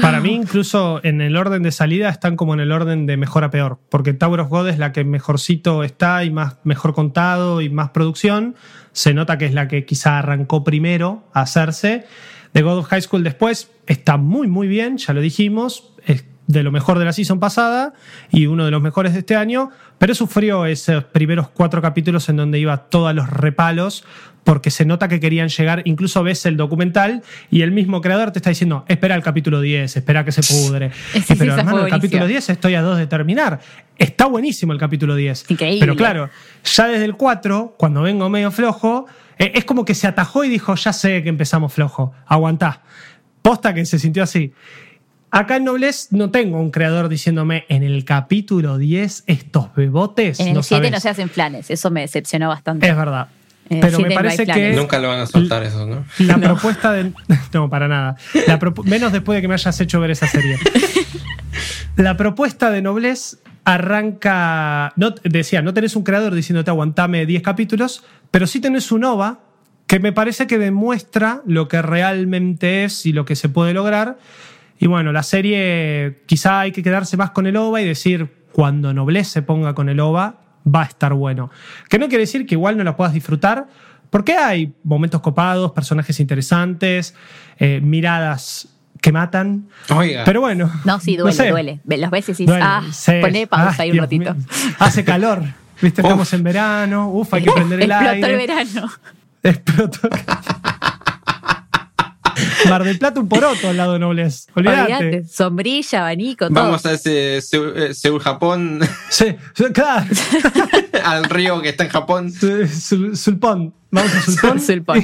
Para mí, incluso en el orden de salida, están como en el orden de mejor a peor. Porque Tower of God es la que mejorcito está y más mejor contado y más producción. Se nota que es la que quizá arrancó primero a hacerse. The God of High School después está muy, muy bien, ya lo dijimos. Es de lo mejor de la season pasada y uno de los mejores de este año. Pero sufrió esos primeros cuatro capítulos en donde iba todos los repalos porque se nota que querían llegar, incluso ves el documental y el mismo creador te está diciendo, espera el capítulo 10, espera que se pudre. Sí, sí, Pero hermano, el capítulo buenísima. 10 estoy a dos de terminar. Está buenísimo el capítulo 10. Increíble. Pero claro, ya desde el 4, cuando vengo medio flojo, eh, es como que se atajó y dijo, ya sé que empezamos flojo, aguantá. Posta que se sintió así. Acá en Noblesse no tengo un creador diciéndome en el capítulo 10 estos bebotes. En el no 7 no sabés". se hacen planes, eso me decepcionó bastante. Es verdad. El Pero me no parece que Nunca lo van a soltar eso, ¿no? la propuesta de. No, para nada. La Menos después de que me hayas hecho ver esa serie. La propuesta de Noblesse arranca. No, decía, no tenés un creador diciéndote aguantame 10 capítulos, pero sí tenés un OVA que me parece que demuestra lo que realmente es y lo que se puede lograr. Y bueno, la serie quizá hay que quedarse más con el OVA y decir, cuando Noblesse se ponga con el OVA, va a estar bueno. Que no quiere decir que igual no la puedas disfrutar, porque hay momentos copados, personajes interesantes, eh, miradas que matan. Oiga. Pero bueno. No, sí, duele, sé. duele. Ve- Los ves y decís, Duele, ah, sí. poné pausa Ay, ahí un Dios ratito. mío. Hace calor. Viste, estamos en verano. Uf, hay que prender el Explotó aire. el verano. Explotó. Mar del Plata un poroto al lado de Nobles. Olvídate. Sombrilla, abanico, todo. Vamos a ese Seúl, eh, Seúl, Japón, Sí, sí, claro. al río que está en Japón. Sul- Sulpón. Vamos a Sulpón. Sulpón.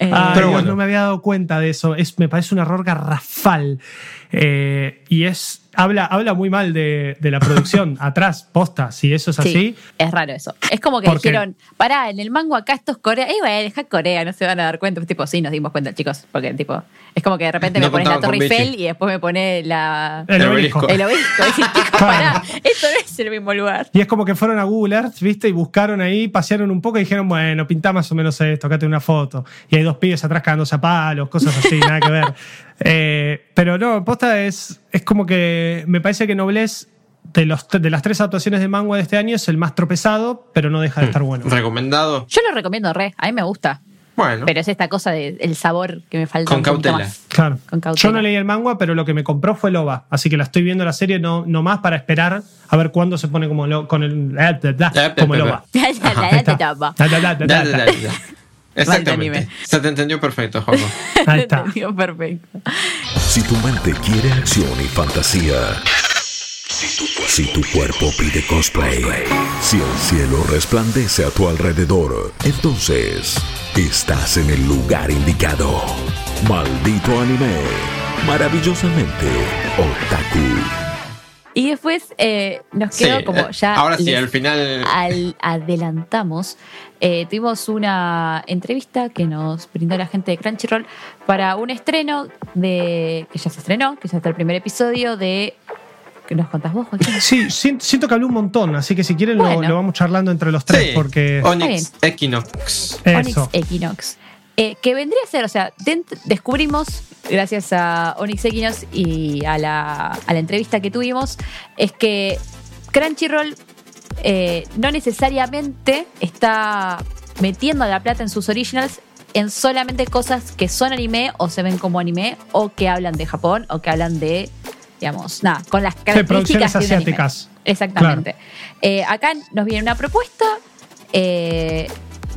Eh, Ay, Pero Dios, bueno. no me había dado cuenta de eso. Es, me parece un error garrafal. Eh, y es. Habla, habla muy mal de, de la producción. Atrás, posta. Si eso es así. Sí, es raro eso. Es como que Porque- dijeron, pará, en el mango acá esto es Corea. Eh, bueno, deja Corea, no se van a dar cuenta. Tipo, sí, nos dimos cuenta, chicos. Porque, tipo, es como que de repente No me pones la Torre Eiffel y después me pone la, El El obelisco. obelisco. el obelisco. Y decís, chicos, pará, esto no es el mismo lugar. Y es como que fueron a Google Earth, ¿viste? Y buscaron ahí, pasearon un poco y dijeron, bueno, pintá más o menos esto, acá tengo una foto. Y hay dos pibes atrás cagándose a palos, cosas así, nada que ver. Eh, pero no, posta es, es como que me parece que Noblesse, de, los, de las tres actuaciones de manga de este año, es el más tropezado, pero no deja de estar bueno. Recomendado. Yo lo recomiendo re, a mí me gusta. Bueno, Pero es esta cosa del sabor que me falta Con cautela. más. Claro. Con cautela. Yo no leí el manga, pero lo que me compró fue el OVA. Así que la estoy viendo la serie no, no más para esperar a ver cuándo se pone como, lo, con el, como el Te. Exactamente. anime. Se te entendió perfecto, Juanjo. Ahí está. Entendido perfecto. Si tu mente quiere acción y fantasía. Si tu cuerpo pide cosplay. Si el cielo resplandece a tu alrededor. Entonces, estás en el lugar indicado. Maldito anime. Maravillosamente otaku. Y después eh, nos Sí, quedó como eh, ya. Ahora sí, al final. al- adelantamos. eh, tuvimos una entrevista que nos brindó la gente de Crunchyroll para un estreno de. que ya se estrenó, que ya está el primer episodio de. ¿Qué nos contás vos, Joaquín? Sí, siento, que hablé un montón, así que si quieren lo- Bueno. lo, vamos charlando entre los tres, Sí, porque Onyx Equinox. Onyx eso. Equinox. eh, que vendría a ser, o sea, descubrimos, gracias a Onyx Equinox y a la, a la entrevista que tuvimos, es que Crunchyroll eh, no necesariamente está metiendo la plata en sus originals en solamente cosas que son anime o se ven como anime o que hablan de Japón o que hablan de, digamos, nada, con las características producciones de anime. asiáticas. Exactamente. Eh, acá nos viene una propuesta eh,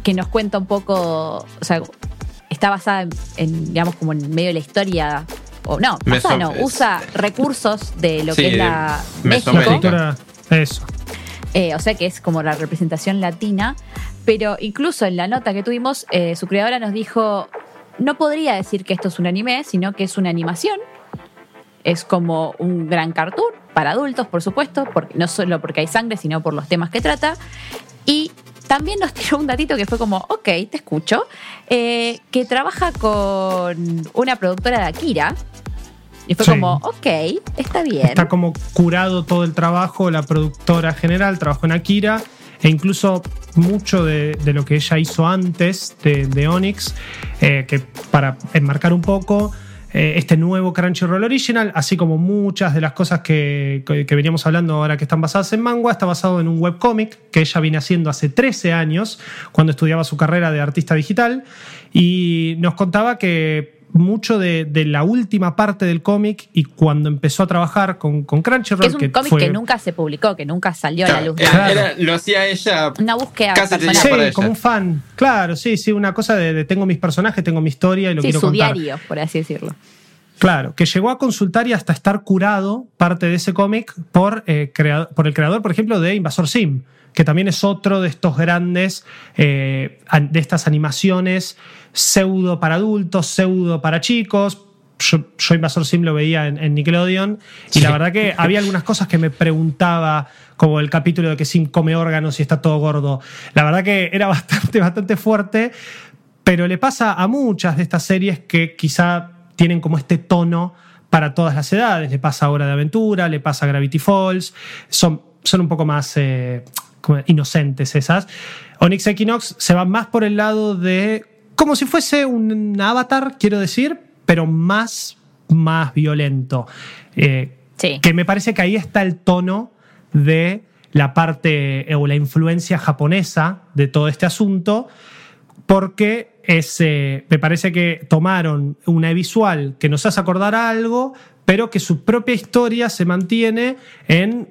que nos cuenta un poco, o sea, está basada en, en, digamos, como en medio de la historia. O no, basada no, usa recursos de lo Sí, que es la Mesoamérica. México. Eso. Eh, o sea que es como la representación latina. Pero incluso en la nota que tuvimos, eh, su creadora nos dijo: no podría decir que esto es un anime, sino que es una animación. Es como un gran cartoon para adultos, por supuesto, porque, no solo porque hay sangre, sino por los temas que trata. Y también nos tiró un datito que fue como, ok, te escucho, eh, que trabaja con una productora de Akira. Y fue Sí. como, ok, está bien. Está como curado todo el trabajo, la productora general trabajó en Akira e incluso mucho de, de lo que ella hizo antes de, de Onyx, eh, que para enmarcar un poco, eh, este nuevo Crunchyroll Original, así como muchas de las cosas que, veníamos hablando ahora que están basadas en manga, está basado en un webcómic que ella viene haciendo hace 13 años, cuando estudiaba su carrera de artista digital, y nos contaba que mucho de, de la última parte del cómic y cuando empezó a trabajar con, con Crunchyroll, Que es un cómic fue- que nunca se publicó, que nunca salió a la luz. era- Claro. era- lo hacía ella. Una búsqueda Casi personal. Sí, para ella. como un fan. Claro, sí, sí, una cosa de, de tengo mis personajes, tengo mi historia y lo Sí, quiero su contar. diario, por así decirlo. Claro, que llegó a consultar y hasta estar curado parte de ese cómic por, eh, por el creador, por ejemplo, de Invasor Sim, que también es otro de estos grandes, eh, de estas animaciones pseudo para adultos, pseudo para chicos. Yo, yo Invasor Sim lo veía en, en Nickelodeon y la verdad que había algunas cosas que me preguntaba, como el capítulo de que Sim come órganos y está todo gordo. La verdad que era bastante, bastante fuerte, pero le pasa a muchas de estas series que quizá tienen como este tono para todas las edades. Le pasa a Hora de Aventura, le pasa a Gravity Falls, son, son un poco más eh, inocentes esas. Onyx Equinox se va más por el lado de como si fuese un avatar, quiero decir, pero más, más violento. Eh, Sí. que me parece que ahí está el tono de la parte eh, o la influencia japonesa de todo este asunto, porque es, eh, me parece que tomaron una visual que nos hace acordar a algo, pero que su propia historia se mantiene en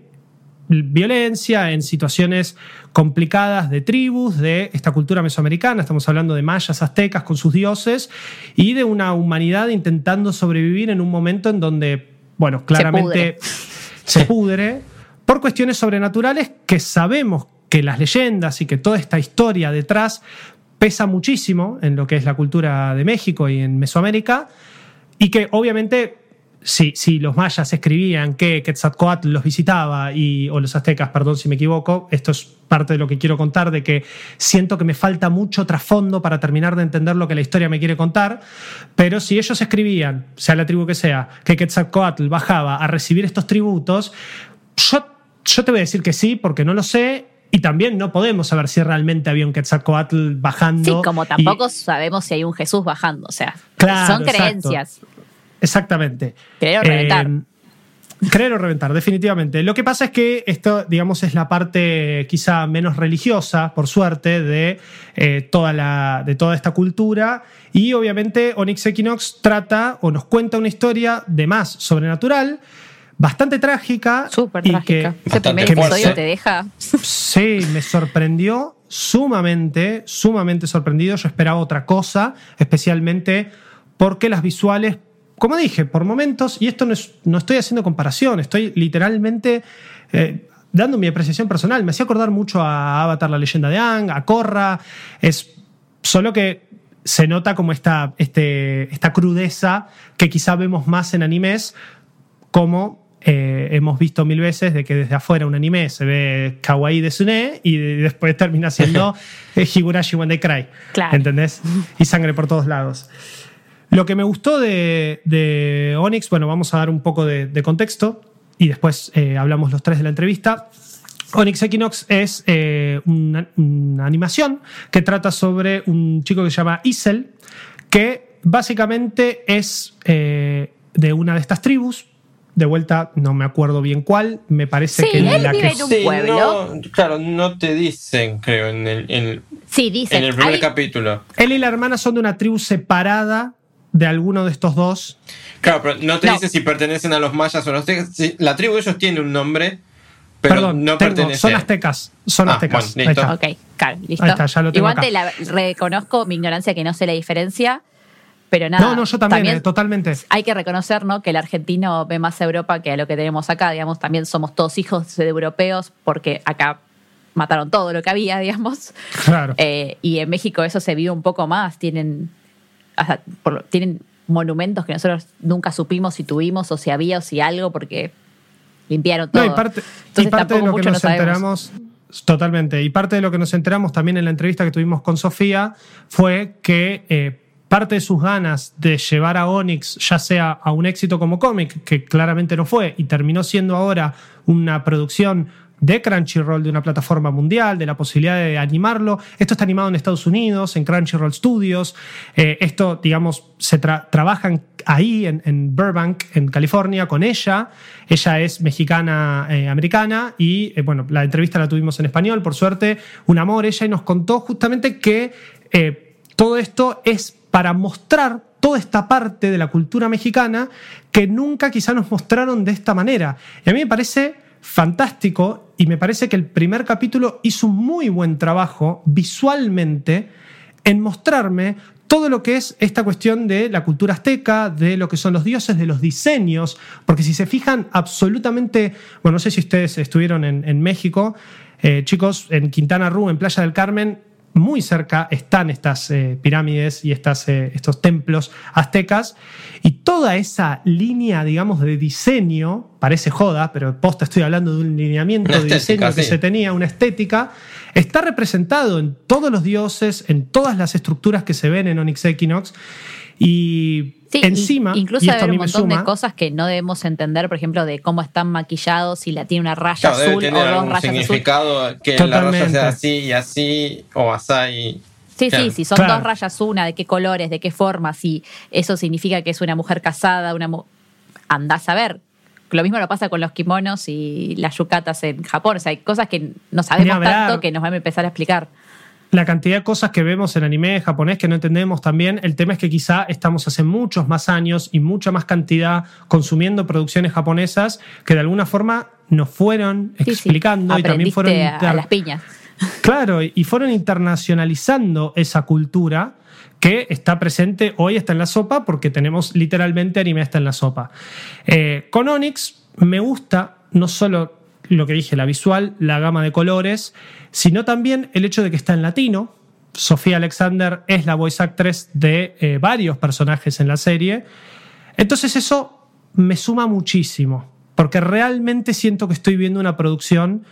violencia, en situaciones complicadas de tribus, de esta cultura mesoamericana, estamos hablando de mayas, aztecas con sus dioses, y de una humanidad intentando sobrevivir en un momento en donde, bueno, claramente se pudre, por cuestiones sobrenaturales que sabemos que las leyendas y que toda esta historia detrás pesa muchísimo en lo que es la cultura de México y en Mesoamérica, y que obviamente si, si los mayas escribían que Quetzalcoatl los visitaba, y, o los aztecas, perdón si me equivoco, esto es parte de lo que quiero contar, de que siento que me falta mucho trasfondo para terminar de entender lo que la historia me quiere contar, pero si ellos escribían, sea la tribu que sea, que Quetzalcoatl bajaba a recibir estos tributos, yo, yo te voy a decir que sí, porque no lo sé. Y también no podemos saber si realmente había un Quetzalcoatl Sí, bajando. como y- tampoco sabemos si hay un Jesús bajando. O sea, Claro, son exacto. Exactamente. Creer o reventar. Eh, creer o reventar, definitivamente. Lo que pasa es que esto, digamos, es la parte quizá menos religiosa, por suerte, de, eh, toda, la, de toda esta cultura. Y obviamente Onyx Equinox trata o nos cuenta una historia de más sobrenatural, bastante trágica. Súper y trágica. que- Ese primer episodio te deja. Sí, me sorprendió sumamente, sumamente sorprendido. Yo esperaba otra cosa, especialmente porque las visuales, como dije, por momentos, y esto no, es- no estoy haciendo comparación, estoy literalmente eh, dando mi apreciación personal. Me hacía acordar mucho a Avatar, la leyenda de Aang, a Korra. Es solo que se nota como esta, este, esta crudeza que quizá vemos más en animes, como eh, hemos visto mil veces de que desde afuera un anime se ve kawaii de Sune y después termina siendo Higurashi When They Cry. Claro. ¿Entendés? Y sangre por todos lados. Lo que me gustó de, de Onyx, bueno, vamos a dar un poco de, de contexto y después eh, hablamos los tres de la entrevista. Onyx Equinox es eh, una, una animación que trata sobre un chico que se llama Isel, que básicamente es eh, de una de estas tribus. De vuelta, no me acuerdo bien cuál. Me parece Sí, que él la vive que en un Sí, pueblo. no, claro, no te dicen, creo, en el, en, Sí, dicen. en el primer hay- capítulo. él y la hermana son de una tribu separada de alguno de estos dos. Claro, pero no te No. dice si pertenecen a los mayas o los aztecas. La tribu de ellos tiene un nombre, pero Perdón, no tengo- pertenece. son aztecas. Son Ah, aztecas. bueno, listo. Ahí está. Ok, claro, listo. Ahí está, ya lo tengo Igual acá. te la reconozco mi ignorancia que no sé la diferencia, pero nada. No, no, yo también, eh, totalmente. hay que reconocer ¿no? que el argentino ve más a Europa que a lo que tenemos acá, digamos, también somos todos hijos de europeos porque acá mataron todo lo que había, digamos. Claro. Eh, y en México eso se vive un poco más, tienen, hasta por lo- tienen monumentos que nosotros nunca supimos si tuvimos o si había o si algo porque limpiaron todo. No, y parte, Entonces y parte de lo que nos no enteramos, totalmente, y parte de lo que nos enteramos también en la entrevista que tuvimos con Sofía fue que eh, parte de sus ganas de llevar a Onyx ya sea a un éxito como cómic, que claramente no fue, y terminó siendo ahora una producción de Crunchyroll, de una plataforma mundial, de la posibilidad de animarlo. Esto está animado en Estados Unidos, en Crunchyroll Studios. Eh, esto, digamos, se tra- trabajan ahí en, Burbank, en California, con ella. Ella es mexicana eh, americana y, eh, bueno, la entrevista la tuvimos en español, por suerte, un amor. Ella y nos contó justamente que todo esto es para mostrar toda esta parte de la cultura mexicana que nunca quizá nos mostraron de esta manera. Y a mí me parece fantástico y me parece que el primer capítulo hizo un muy buen trabajo visualmente en mostrarme todo lo que es esta cuestión de la cultura azteca, de lo que son los dioses, de los diseños, porque si se fijan absolutamente, bueno, no sé si ustedes estuvieron en, México, eh, chicos, en Quintana Roo, en Playa del Carmen, muy cerca están estas eh, pirámides y estas, eh, estos templos aztecas y toda esa línea, digamos, de diseño, parece joda, pero posta estoy hablando de un lineamiento Una de estética, diseño que sí. se tenía, una estética, está representado en todos los dioses, en todas las estructuras que se ven en Onyx Equinox y Sí, encima, y- incluso y hay esto a un montón de cosas que no debemos entender, por ejemplo, de cómo están maquillados, si la tiene una raya Claro, debe azul o tener dos algún rayas azul. significado que la raya sea así y así o asá y... Sí, Claro. sí, si son Claro. dos rayas una, de qué colores, de qué forma, si eso significa que es una mujer casada, una mu- andás a ver. Lo mismo lo pasa con los kimonos y las yucatas en Japón. O sea, hay cosas que no sabemos tanto que nos van a empezar a explicar. La cantidad de cosas que vemos en anime japonés que no entendemos también. El tema es que quizá estamos hace muchos más años y mucha más cantidad consumiendo producciones japonesas que de alguna forma nos fueron Sí, sí. explicando y también fueron a, las piñas. Claro, y fueron internacionalizando esa cultura que está presente hoy, está en la sopa, porque tenemos literalmente anime está en la sopa. Eh, con Onyx me gusta no solo lo que dije, la visual, la gama de colores, sino también el hecho de que está en latino. Sofía Alexander es la voice actress de eh, varios personajes en la serie. Entonces eso me suma muchísimo, porque realmente siento que estoy viendo una producción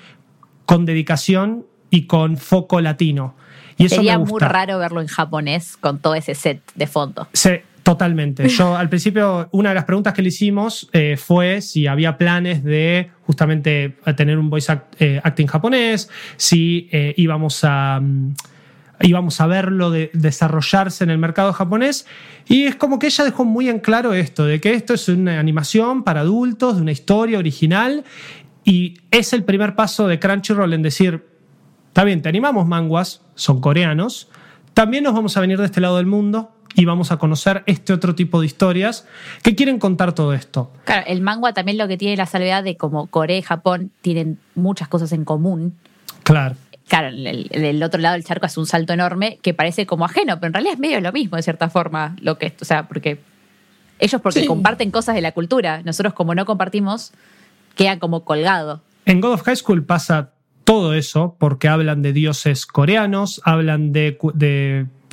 con dedicación y con foco latino. Y eso Sería me muy raro verlo en japonés con todo ese set de fondo. Sí, totalmente. Yo al principio, una de las preguntas que le hicimos eh, fue si había planes de justamente tener un voice act- eh, acting japonés, si eh, íbamos a... mm, íbamos a verlo de- desarrollarse en el mercado japonés y es como que ella dejó muy en claro esto, de que esto es una animación para adultos, de una historia original y es el primer paso de Crunchyroll en decir, está bien, te animamos manguas, son coreanos, también nos vamos a venir de este lado del mundo y vamos a conocer este otro tipo de historias que quieren contar todo esto. Claro, el manga también lo que tiene la salvedad de como Corea y Japón tienen muchas cosas en común. Claro. Claro, el, otro lado del charco es un salto enorme que parece como ajeno, pero en realidad es medio lo mismo de cierta forma, lo que, o sea, porque ellos porque Sí. comparten cosas de la cultura, nosotros como no compartimos, queda como colgado. En God of High School pasa todo eso porque hablan de dioses coreanos, hablan de-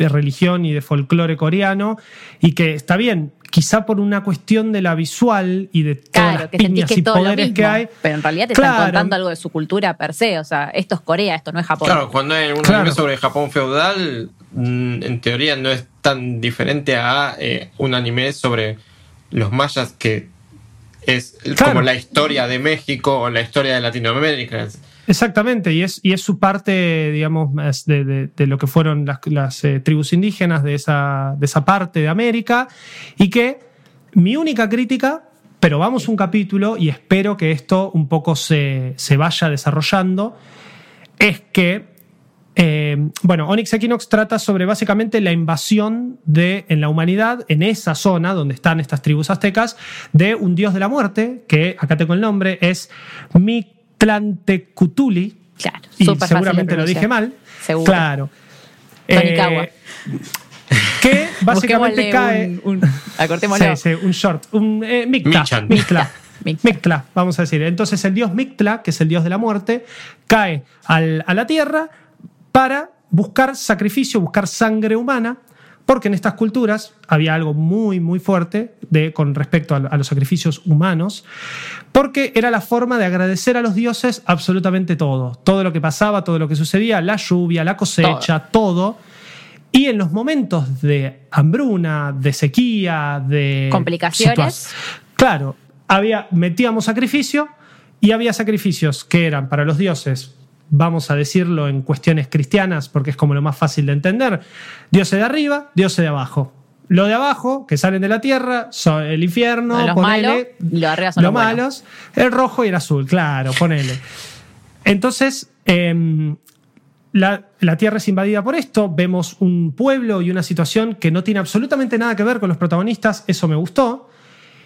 de religión y de folclore coreano y que está bien, quizá por una cuestión de la visual y de todas Claro, las que sentís piñas que y todo poderes mismo, que hay. pero en realidad te Claro. están contando algo de su cultura per se, o sea, esto es Corea, esto no es Japón. Claro, cuando hay un Claro. anime sobre Japón feudal, mm, en teoría no es tan diferente a eh, un anime sobre los mayas que es Claro. como la historia de México o la historia de Latinoamérica. Exactamente, y es, y es su parte, digamos, de, de- lo que fueron las, eh, tribus indígenas de esa, de esa parte de América, y que mi única crítica, pero vamos un capítulo y espero que esto un poco se, se vaya desarrollando, es que, eh, bueno, Onyx Equinox trata sobre básicamente la invasión de, en la humanidad, en esa zona donde están estas tribus aztecas, de un dios de la muerte, que acá tengo el nombre, es Mictlantecutuli. Claro, Y súper fácil de seguramente lo dije mal. Seguro. Claro. Tonicagua. Eh, que básicamente cae. un, un- acortémoslo. Sí, sí, un short. Un, eh. Mictla. Mictla. Mictla, vamos a decir. Entonces el dios Mictla, que es el dios de la muerte, cae al- a la tierra para buscar sacrificio, buscar sangre humana, porque en estas culturas había algo muy, muy fuerte de, con respecto a, a los sacrificios humanos, porque era la forma de agradecer a los dioses absolutamente todo. Todo lo que pasaba, todo lo que sucedía, la lluvia, la cosecha, todo. Y en los momentos de hambruna, de sequía, de Complicaciones. Claro, había, metíamos sacrificio y había sacrificios que eran para los dioses, vamos a decirlo en cuestiones cristianas, porque es como lo más fácil de entender, dioses de arriba, dioses de abajo. Lo de abajo, que salen de la tierra, son el infierno, Los ponele, malos, de arriba son los malos, el rojo y el azul, claro, ponele. Entonces, em, la, la Tierra es invadida por esto, vemos un pueblo y una situación que no tiene absolutamente nada que ver con los protagonistas, eso me gustó,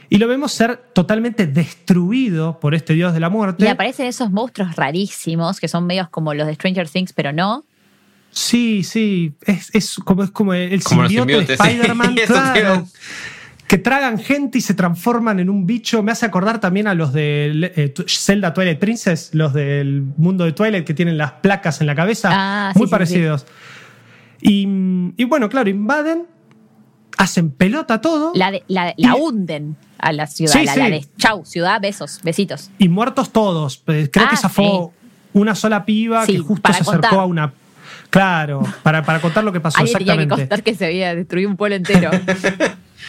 y lo vemos ser totalmente destruido por este dios de la muerte. Y aparecen esos monstruos rarísimos que son medios como los de Stranger Things, pero no. Sí, sí, es, es como, es como el Como de sí, Spider-Man, claro. Que tragan gente y se transforman en un bicho. Me hace acordar también a los de eh, Zelda Twilight Princess, los del mundo de Twilight que tienen las placas en la cabeza. Ah, sí, muy sí, parecidos. Y, y bueno, claro, invaden, hacen pelota todo La, de- la, Y- la hunden a la ciudad. Sí, la, la sí. de chau, ciudad, besos, besitos. y muertos todos. Creo Ah, que zafó una sola piba que justo se acercó a una. Claro, para, para contar lo que pasó tenía que exactamente. contar que se había destruido un pueblo entero.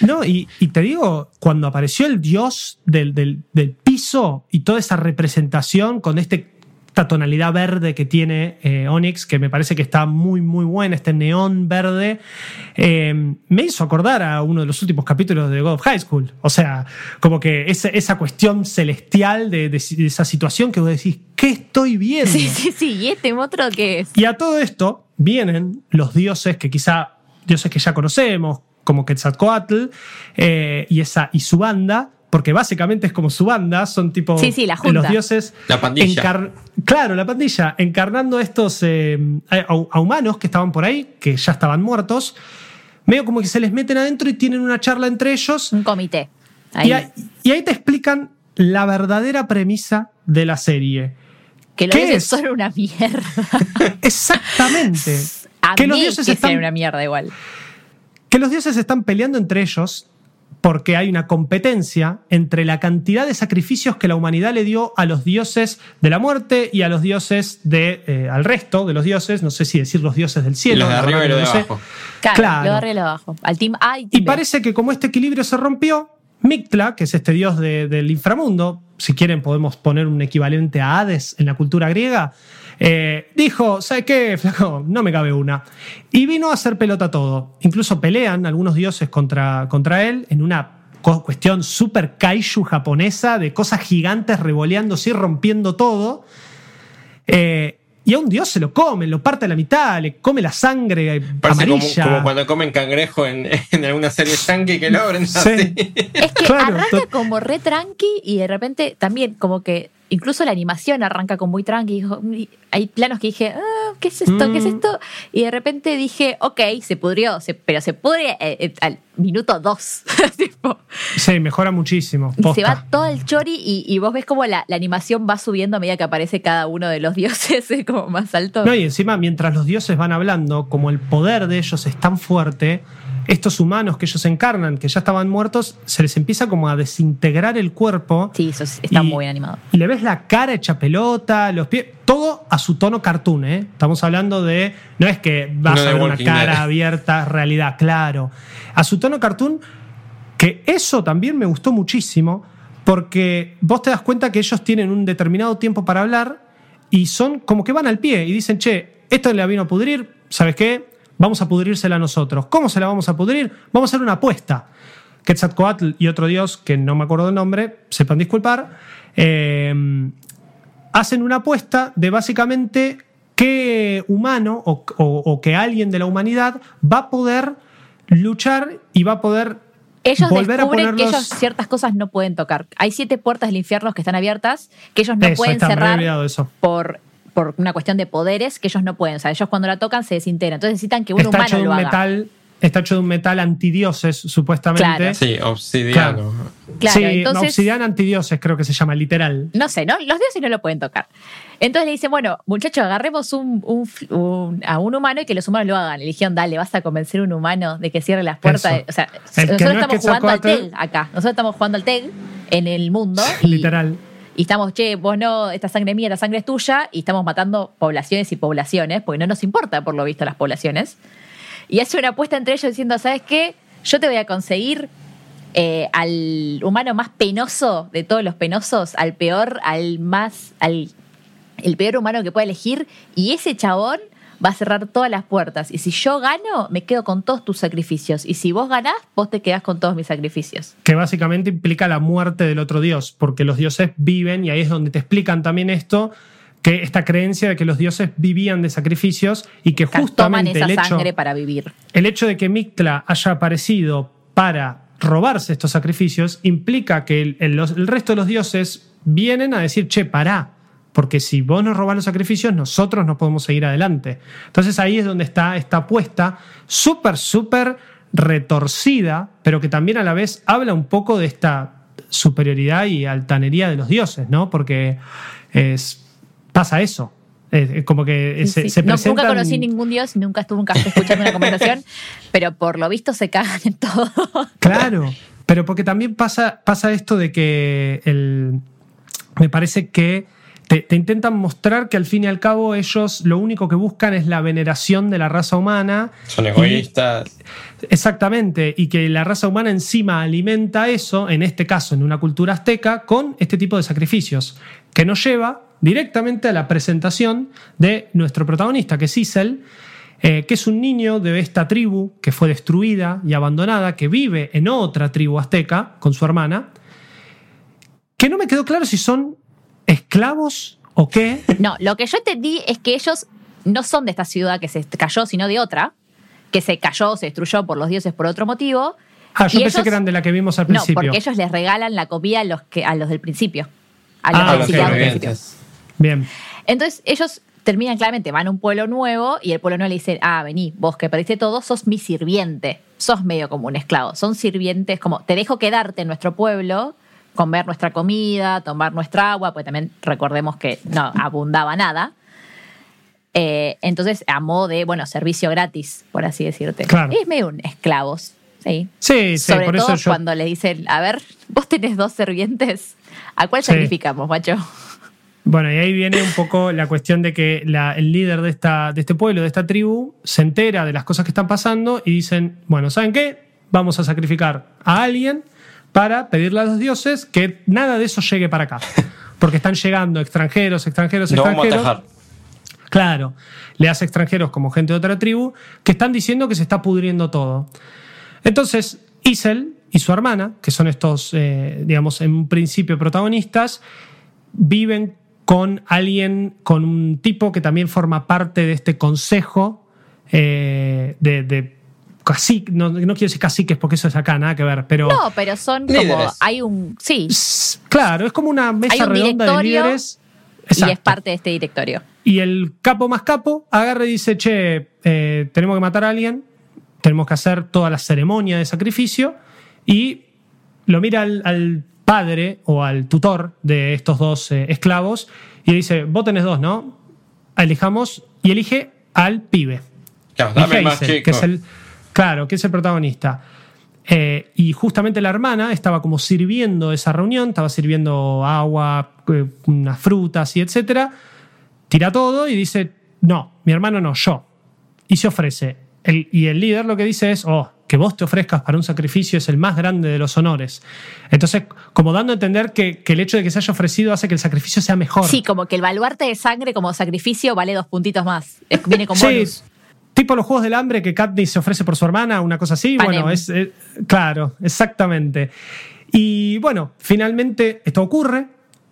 No, y, y te digo, cuando apareció el dios del, del- del piso y toda esa representación con este, esta tonalidad verde que tiene eh, Onyx, que me parece que está muy, muy buena, este neón verde, eh, me hizo acordar a uno de los últimos capítulos de God of High School. O sea, como que esa, esa cuestión celestial de, de- de esa situación que vos decís, ¿qué estoy viendo? sí, sí, sí. ¿Y este monstruo qué es? Y a todo esto vienen los dioses que quizá, dioses que ya conocemos, como Quetzalcoatl eh, y, esa, y su banda, porque básicamente es como su banda, son tipo Sí, sí, la junta. los dioses. La pandilla. encar- claro, la pandilla, encarnando estos eh, a, a humanos que estaban por ahí, que ya estaban muertos, medio como que se les meten adentro y tienen una charla entre ellos. Un comité. Ahí. Y, ahí, y ahí te explican la verdadera premisa de la serie. que los ¿qué dioses es? son una mierda. Exactamente. A que los dioses que están una mierda igual. que los dioses están peleando entre ellos porque hay una competencia entre la cantidad de sacrificios que la humanidad le dio a los dioses de la muerte y a los dioses de eh, al resto de los dioses, no sé si decir los dioses del cielo, los de arriba y los de abajo. Claro, Claro. lo de arriba y lo de abajo. Al team A y team parece que como este equilibrio se rompió, Mictla, que es este dios de- del inframundo, si quieren podemos poner un equivalente a Hades en la cultura griega, eh, dijo, ¿sabes qué, flaco? No me cabe una. Y vino a hacer pelota todo. Incluso pelean algunos dioses contra, contra él en una cuestión super kaiju japonesa de cosas gigantes revoleándose y rompiendo todo. Eh, y a un dios se lo come, lo parte a la mitad, le come la sangre Parece como, amarilla. como cuando comen cangrejo en, en alguna serie yankee que lo abren Sí. así. Es que Claro, arranca como re tranqui y de repente también como que incluso la animación arranca como muy tranqui. Hay planos que dije, ah, ¿qué es esto? ¿Qué es Mm. esto? Y de repente dije, ok, se pudrió, se- pero se pudre eh, eh, al minuto dos. Tipo, Sí, mejora muchísimo. y se va todo el chori y, y vos ves como la, la animación va subiendo a medida que aparece cada uno de los dioses eh, como más alto. No, y encima, mientras los dioses van hablando, como el poder de ellos es tan fuerte, estos humanos que ellos encarnan, que ya estaban muertos, se les empieza como a desintegrar el cuerpo. Sí, eso es- está Y- muy bien animado. Y le ves la cara hecha pelota, los pies, todo a su tono cartoon, ¿eh? Estamos hablando de. No es que vas No a ver una cara Dead. abierta, realidad, claro. A su tono cartoon, que eso también me gustó muchísimo, porque vos te das cuenta que ellos tienen un determinado tiempo para hablar y son como que van al pie y dicen, che, esto le vino a pudrir, ¿sabes qué? Vamos a pudrírsela nosotros. ¿Cómo se la vamos a pudrir? Vamos a hacer una apuesta. Quetzalcoatl y otro dios, que no me acuerdo el nombre, sepan disculpar, eh, hacen una apuesta de básicamente qué humano o, o- o que alguien de la humanidad va a poder luchar y va a poder Ellos volver a descubren que ponerlos- ellos ciertas cosas no pueden tocar. Hay siete puertas del infierno que están abiertas, que ellos no Eso, pueden cerrar por, por una cuestión de poderes que ellos no pueden. O sea, ellos cuando la tocan se desintegran. Entonces necesitan que un está humano hecho de lo un haga. metal está hecho de un metal antidioses supuestamente Claro. Sí, obsidiano. Claro, sí entonces- obsidiana antidioses creo que se llama literal No sé, ¿no? Los dioses no lo pueden tocar. Entonces le dicen, bueno, muchachos, agarremos un, un- un- a un humano y que los humanos lo hagan. Le dijeron, dale, vas a convencer a un humano de que cierre las puertas. Eso. O sea, El nosotros no es estamos jugando al TEG acá. Nosotros estamos jugando al TEG en el mundo. y- literal Y estamos, che, vos no, esta sangre es mía, la sangre es tuya, y estamos matando poblaciones y poblaciones, porque no nos importa, por lo visto, las poblaciones. Y hace una apuesta entre ellos diciendo, ¿sabes qué? Yo te voy a conseguir eh, al humano más penoso de todos los penosos, al peor, al más, al el peor humano que pueda elegir, y ese chabón va a cerrar todas las puertas. Y si yo gano, me quedo con todos tus sacrificios. Y si vos ganás, vos te quedás con todos mis sacrificios. que básicamente implica la muerte del otro dios porque los dioses viven y ahí es donde te explican también esto que esta creencia de que los dioses vivían de sacrificios y que Toman justamente esa el hecho, sangre para vivir. el hecho de que Mictla haya aparecido para robarse estos sacrificios implica que el, el- el resto de los dioses vienen a decir, che, pará, porque si vos nos robás los sacrificios, nosotros no podemos seguir adelante. Entonces ahí es donde está esta apuesta súper, súper retorcida, pero que también a la vez habla un poco de esta superioridad y altanería de los dioses, ¿no? Porque es, pasa eso. Es, es como que se, sí. se No, presentan... nunca conocí ningún dios, nunca estuve nunca escuchando una conversación, pero por lo visto se cagan en todo. Claro, pero porque también pasa, pasa esto de que el, me parece que te, te intentan mostrar que al fin y al cabo ellos lo único que buscan es la veneración de la raza humana. Son egoístas. Exactamente, y que la raza humana encima alimenta eso, en este caso en una cultura azteca, con este tipo de sacrificios, que nos lleva directamente a la presentación de nuestro protagonista, que es Isel, eh, que es un niño de esta tribu que fue destruida y abandonada, que vive en otra tribu azteca con su hermana, que no me quedó claro si son esclavos o qué. No, lo que yo entendí es que ellos no son de esta ciudad que se cayó, sino de otra, que se cayó, se destruyó por los dioses por otro motivo. Ah, yo Y pensé ellos- que eran de la que vimos al No, principio. porque ellos les regalan la comida a los, que, a los del principio. A los Ah, que a los ok, visitaban ok. al principio. sobrevivientes. Bien. Entonces ellos terminan claramente, van a un pueblo nuevo y el pueblo nuevo le dice, ah, vení, vos que perdiste todo, sos mi sirviente, sos medio como un esclavo, son sirvientes como, te dejo quedarte en nuestro pueblo, comer nuestra comida, tomar nuestra agua, pues también recordemos que no abundaba nada. Eh, entonces, a modo de, bueno, servicio gratis, por así decirte. Claro. Es medio un esclavos, sí. Sí, sí, Sobre por todo eso yo... cuando le dicen, a ver, vos tenés dos sirvientes, ¿a cuál Sí. sacrificamos, macho? Bueno, y ahí viene un poco la cuestión de que la- el líder de, esta, de este pueblo, de esta tribu, se entera de las cosas que están pasando y dicen, bueno, ¿saben qué? Vamos a sacrificar a alguien para pedirle a los dioses que nada de eso llegue para acá. Porque están llegando extranjeros, extranjeros, No vamos a extranjeros. atajar. Claro, le hace extranjeros como gente de otra tribu que están diciendo que se está pudriendo todo. Entonces, Isel y su hermana, que son estos, eh, digamos, en un principio protagonistas, viven con alguien, con un tipo que también forma parte de este consejo eh, de, de cacique, no, no quiero decir caciques porque eso es acá, nada que ver, pero No, pero son como. Hay un. Sí. claro, es como una mesa un redonda de líderes. Y es parte de este directorio. Y el capo más capo agarra y dice, che, eh, tenemos que matar a alguien, tenemos que hacer toda la ceremonia de sacrificio y lo mira al, al padre o al tutor de estos dos eh, esclavos y dice, vos tenés dos, ¿no? Elijamos y elige al pibe. Claro, dame más chico. que es el, claro, que es el protagonista. Eh, y justamente la hermana estaba como sirviendo esa reunión, estaba sirviendo agua, eh, unas frutas y etcétera. Tira todo y dice, no, mi hermano no, yo. Y se ofrece. el- y el líder lo que dice es, oh, que vos te ofrezcas para un sacrificio es el más grande de los honores. Entonces, como dando a entender que, que el hecho de que se haya ofrecido hace que el sacrificio sea mejor. Sí, como que el baluarte de sangre como sacrificio vale dos puntitos más. Viene con Sí, bonus. Tipo los Juegos del Hambre que Katniss se ofrece por su hermana, una cosa así. Panem. Bueno, es, claro, exactamente. Y bueno, finalmente esto ocurre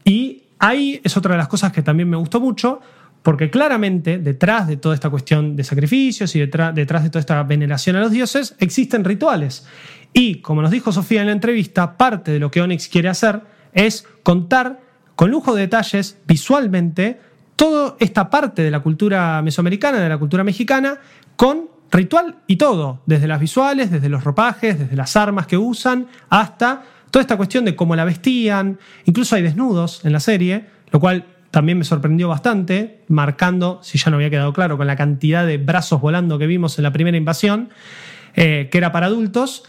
y ahí es otra de las cosas que también me gustó mucho, porque claramente detrás de toda esta cuestión de sacrificios y detrás, detrás de toda esta veneración a los dioses existen rituales. Y como nos dijo Sofía en la entrevista, parte de lo que Onyx quiere hacer es contar con lujo de detalles visualmente toda esta parte de la cultura mesoamericana, de la cultura mexicana, con ritual y todo, desde las visuales, desde los ropajes, desde las armas que usan, hasta toda esta cuestión de cómo la vestían, incluso hay desnudos en la serie, lo cual también me sorprendió bastante, marcando, si ya no había quedado claro, con la cantidad de brazos volando que vimos en la primera invasión, eh, que era para adultos,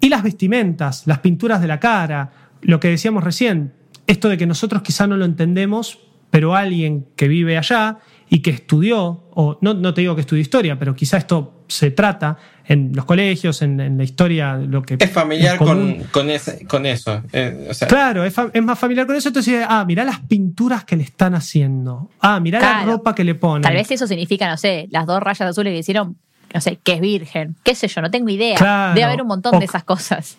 y las vestimentas, las pinturas de la cara, lo que decíamos recién, esto de que nosotros quizá no lo entendemos, pero alguien que vive allá y que estudió, o no, no te digo que estudió historia, pero quizá esto se trata en los colegios, en, en la historia, lo que Es familiar es con, con, ese- con eso. eh, o sea, Claro, es, más familiar con eso. Entonces, ah, mirá las pinturas que le están haciendo. Ah, mirá la ropa que le ponen. Tal vez eso significa, no sé, las dos rayas azules que hicieron, no sé, que es virgen. Qué sé yo, no tengo idea. Claro. Debe haber un montón O- de esas cosas.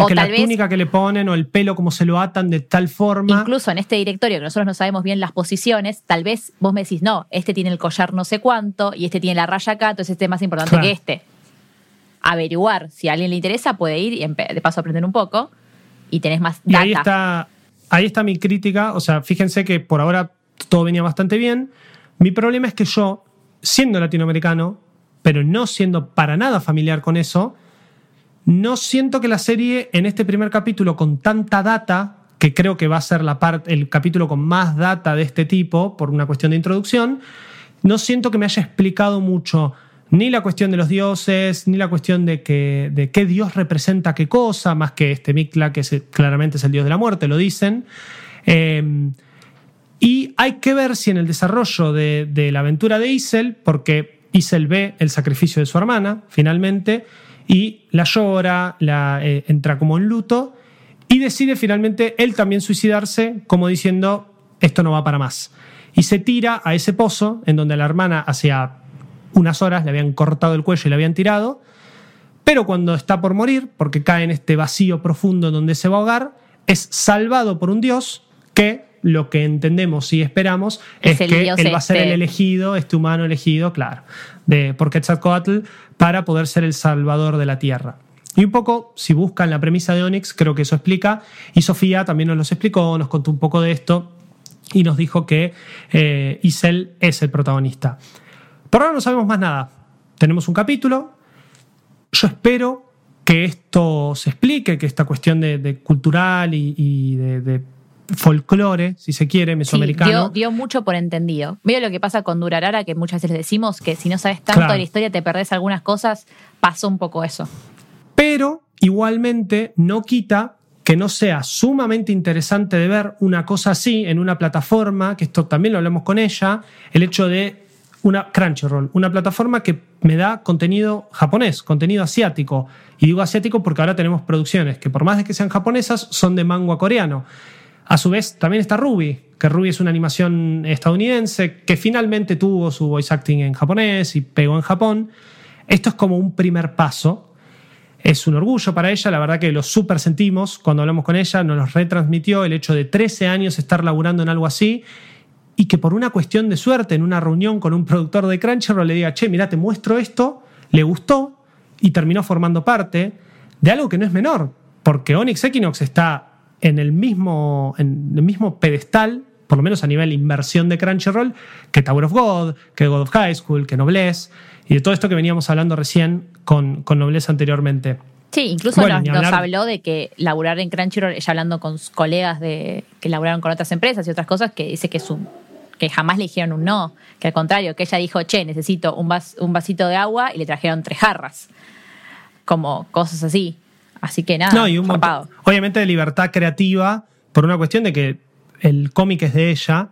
O, O, tal la vez, túnica que le ponen o el pelo como se lo atan de tal forma. incluso en este directorio, que nosotros no sabemos bien las posiciones, tal vez vos me decís, no, este tiene el collar no sé cuánto y este tiene la raya acá, entonces este es más importante Claro. que este. Averiguar, si a alguien le interesa, puede ir y de paso aprender un poco y tenés más Y data. ahí está, ahí está mi crítica. O sea, fíjense que por ahora todo venía bastante bien. Mi problema es que yo, siendo latinoamericano, pero no siendo para nada familiar con eso, no siento que la serie en este primer capítulo con tanta data, que creo que va a ser la el capítulo con más data de este tipo, por una cuestión de introducción, no siento que me haya explicado mucho ni la cuestión de los dioses, ni la cuestión de, que, de qué dios representa qué cosa, más que este Mictla, que claramente es el dios de la muerte, lo dicen. Eh, y hay que ver si en el desarrollo de, de la aventura de Isel, porque Isel ve el sacrificio de su hermana, finalmente, y la llora, la, eh, entra como en luto, y decide finalmente él también suicidarse, como diciendo, esto no va para más. Y se tira a ese pozo en donde la hermana hacía unas horas le habían cortado el cuello y le habían tirado, pero cuando está por morir, porque cae en este vacío profundo en donde se va a ahogar, es salvado por un dios que lo que entendemos y esperamos es, que él va a ser este. el elegido, este humano elegido, claro, de, por Quetzalcoatl para poder ser el salvador de la tierra. Y un poco, si buscan la premisa de Onyx, creo que eso explica. Y Sofía también nos los explicó, nos contó un poco de esto y nos dijo que eh, Isel es el protagonista. Por ahora no sabemos más nada. Tenemos un capítulo. Yo espero que esto se explique, que esta cuestión de, de cultural y, y de, de folclore, si se quiere, Sí, mesoamericano. dio, dio mucho por entendido. Mira lo que pasa con Durarara, que muchas veces decimos que si no sabes tanto Claro. de la historia te perdés algunas cosas, pasó un poco eso. Pero igualmente no quita que no sea sumamente interesante de ver una cosa así en una plataforma, que esto también lo hablamos con ella, el hecho de una Crunchyroll, una plataforma que me da contenido japonés, contenido asiático. Y digo asiático porque ahora tenemos producciones que por más de que sean japonesas, son de manga coreano. A su vez, también está Ruby, que Ruby es una animación estadounidense que finalmente tuvo su voice acting en japonés y pegó en Japón. Esto es como un primer paso. Es un orgullo para ella, la verdad que lo súper sentimos cuando hablamos con ella, nos los retransmitió el hecho de 13 años estar laburando en algo así y que por una cuestión de suerte en una reunión con un productor de Crunchyroll le diga, che, mira, te muestro esto, le gustó y terminó formando parte de algo que no es menor, porque Onyx Equinox está en el mismo, en el mismo pedestal, por lo menos a nivel inversión de Crunchyroll, que Tower of God, que God of High School, que Noblesse, y de todo esto que veníamos hablando recién con, con Noblesse anteriormente. Sí, incluso Bueno, nos, habló de que laburar en Crunchyroll, ella hablando con sus colegas de, que laburaron con otras empresas y otras cosas, que dice que, su, que jamás le dijeron un no, que al contrario, que ella dijo, che, necesito un, vas- un vasito de agua y le trajeron tres jarras. Como cosas así. Así que nada, No, y un montón, obviamente de libertad creativa, por una cuestión de que el cómic es de ella,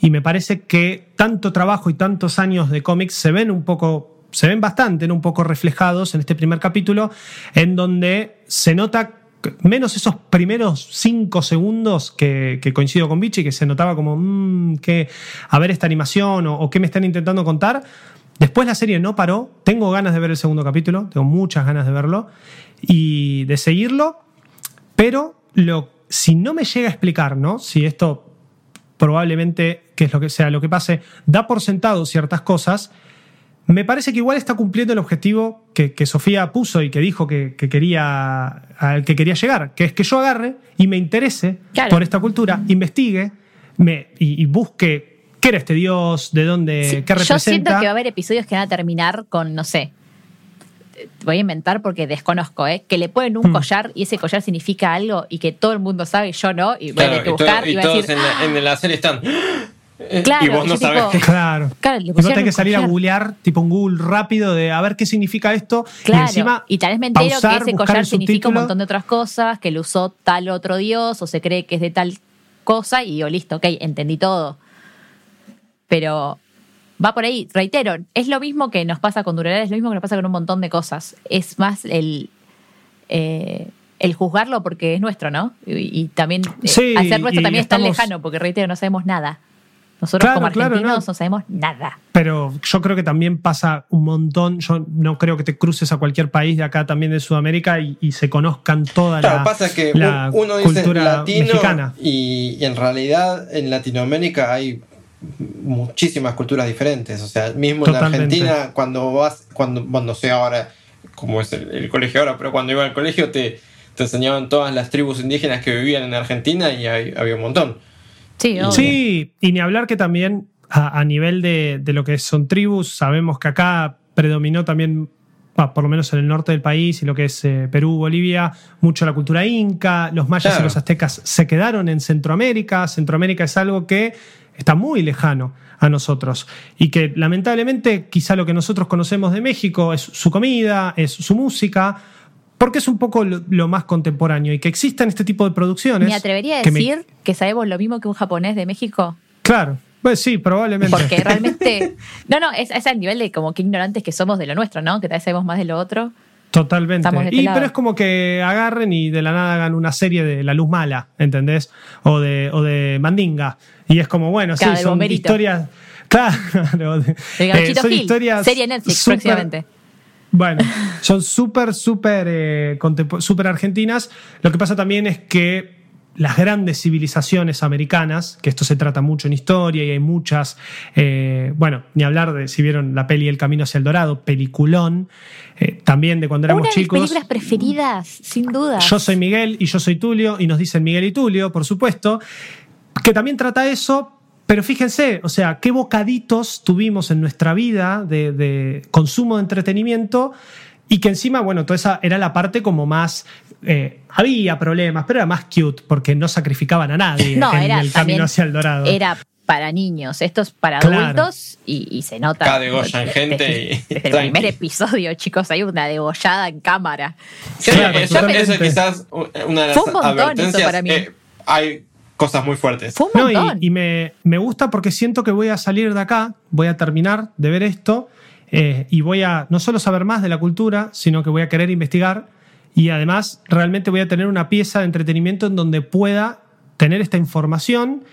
y me parece que tanto trabajo y tantos años de cómics se ven un poco se ven bastante, ¿no? un poco reflejados en este primer capítulo, en donde se nota menos esos primeros cinco segundos que, coincido con Vichy, que se notaba como, mmm, que, a ver esta animación o, qué me están intentando contar. Después la serie no paró, tengo ganas de ver el segundo capítulo, tengo muchas ganas de verlo y de seguirlo, pero lo, si no me llega a explicar, ¿no? Si esto probablemente, que es lo que sea lo que pase, da por sentado ciertas cosas, me parece que igual está cumpliendo el objetivo que, Sofía puso y que dijo que, quería, al que quería llegar, que es que yo agarre y me interese por esta cultura, investigue me, y, busque qué era este dios, de dónde, qué representa. Yo siento que va a haber episodios que van a terminar con, no sé, voy a inventar porque desconozco, ¿eh? que le ponen un hmm. collar y ese collar significa algo y que todo el mundo sabe y yo no, y voy a tener que buscar. Y, todos en, la, en la serie están. Claro, y vos no sabes. claro. claro y vos tenés que salir a googlear, tipo un Google rápido, de a ver qué significa esto. Claro. Y encima. Y tal vez me entero que ese collar significa un montón de otras cosas, que lo usó tal otro dios, o se cree que es de tal cosa, y yo, listo, ok, entendí todo. Pero va por ahí, reitero, es lo mismo que nos pasa con Durelar, es lo mismo que nos pasa con un montón de cosas. Es más el. Eh, el juzgarlo porque es nuestro, ¿no? Y, también eh, hacer nuestro también es tan lejano, porque reitero, no sabemos nada. Nosotros como argentinos no. sabemos nada. Pero yo creo que también pasa un montón. Yo no creo que te cruces a cualquier país de acá también de Sudamérica y, se conozcan toda la, pasa que uno dice cultura latino mexicana. Y, en realidad en Latinoamérica hay muchísimas culturas diferentes. O sea, mismo en Argentina, cuando vas, cuando, no sé ahora cómo es el, colegio ahora, pero cuando iba al colegio te, te enseñaban todas las tribus indígenas que vivían en Argentina y había un montón. Sí, y ni hablar que también a, nivel de, lo que son tribus, sabemos que acá predominó también, por lo menos en el norte del país y lo que es eh, Perú, Bolivia, mucho la cultura inca, los mayas y los aztecas se quedaron en Centroamérica, Centroamérica es algo que está muy lejano a nosotros y que lamentablemente quizá lo que nosotros conocemos de México es su comida, es su música, porque es un poco lo, más contemporáneo y que existan este tipo de producciones. Me atrevería a decir que sabemos lo mismo que un japonés de México. Claro. Pues sí, probablemente. Porque realmente. No, no, es, es al nivel de como que ignorantes que somos de lo nuestro, ¿no? Que tal vez sabemos más de lo otro. Totalmente. Este y, pero es como que agarren y de la nada hagan una serie de La Luz Mala, ¿entendés? O de, o de Mandinga. Y es como, bueno, sí, son historias. Claro. De, eh, son historias. Serie Netflix próximamente bueno, son súper, súper, eh, súper argentinas. Lo que pasa también es que las grandes civilizaciones americanas, que esto se trata mucho en historia y hay muchas, eh, bueno, ni hablar de si vieron la peli El Camino hacia el Dorado, peliculón, eh, también de cuando éramos Una de chicos. Mis películas preferidas, sin duda. Yo soy Miguel y yo soy Tulio, y nos dicen Miguel y Tulio, por supuesto, que también trata eso, pero fíjense, o sea, qué bocaditos tuvimos en nuestra vida de, consumo de entretenimiento y que encima, bueno, toda esa era la parte como más... Eh, había problemas, pero era más cute porque no sacrificaban a nadie en el camino hacia el dorado. Era para niños, esto es para adultos y, se nota. Cada degollan gente. Desde, el primer episodio, chicos, hay una degollada en cámara. claro, eso, quizás una de las Fue un. Para mí. Eh, hay cosas muy fuertes. No, y, me, gusta porque siento que voy a salir de acá, voy a terminar de ver esto eh, y voy a no solo saber más de la cultura, sino que voy a querer investigar y además realmente voy a tener una pieza de entretenimiento en donde pueda tener esta información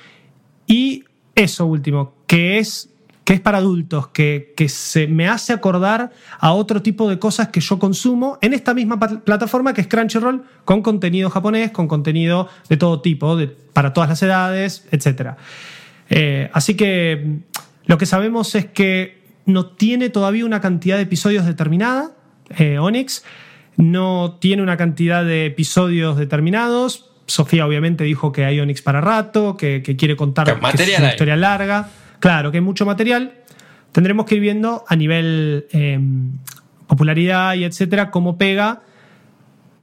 y eso último, que es que es para adultos, que, se me hace acordar a otro tipo de cosas que yo consumo en esta misma plataforma que es Crunchyroll, con contenido japonés, con contenido de todo tipo, para todas las edades, etc. Eh, así que mm, lo que sabemos es que no tiene todavía una cantidad de episodios determinada, eh, Onyx, no tiene una cantidad de episodios determinados. Sofía obviamente dijo que hay Onyx para rato, que, quiere contar que es una historia larga. Claro que hay mucho material. Tendremos que ir viendo a nivel em, popularidad y etcétera cómo pega.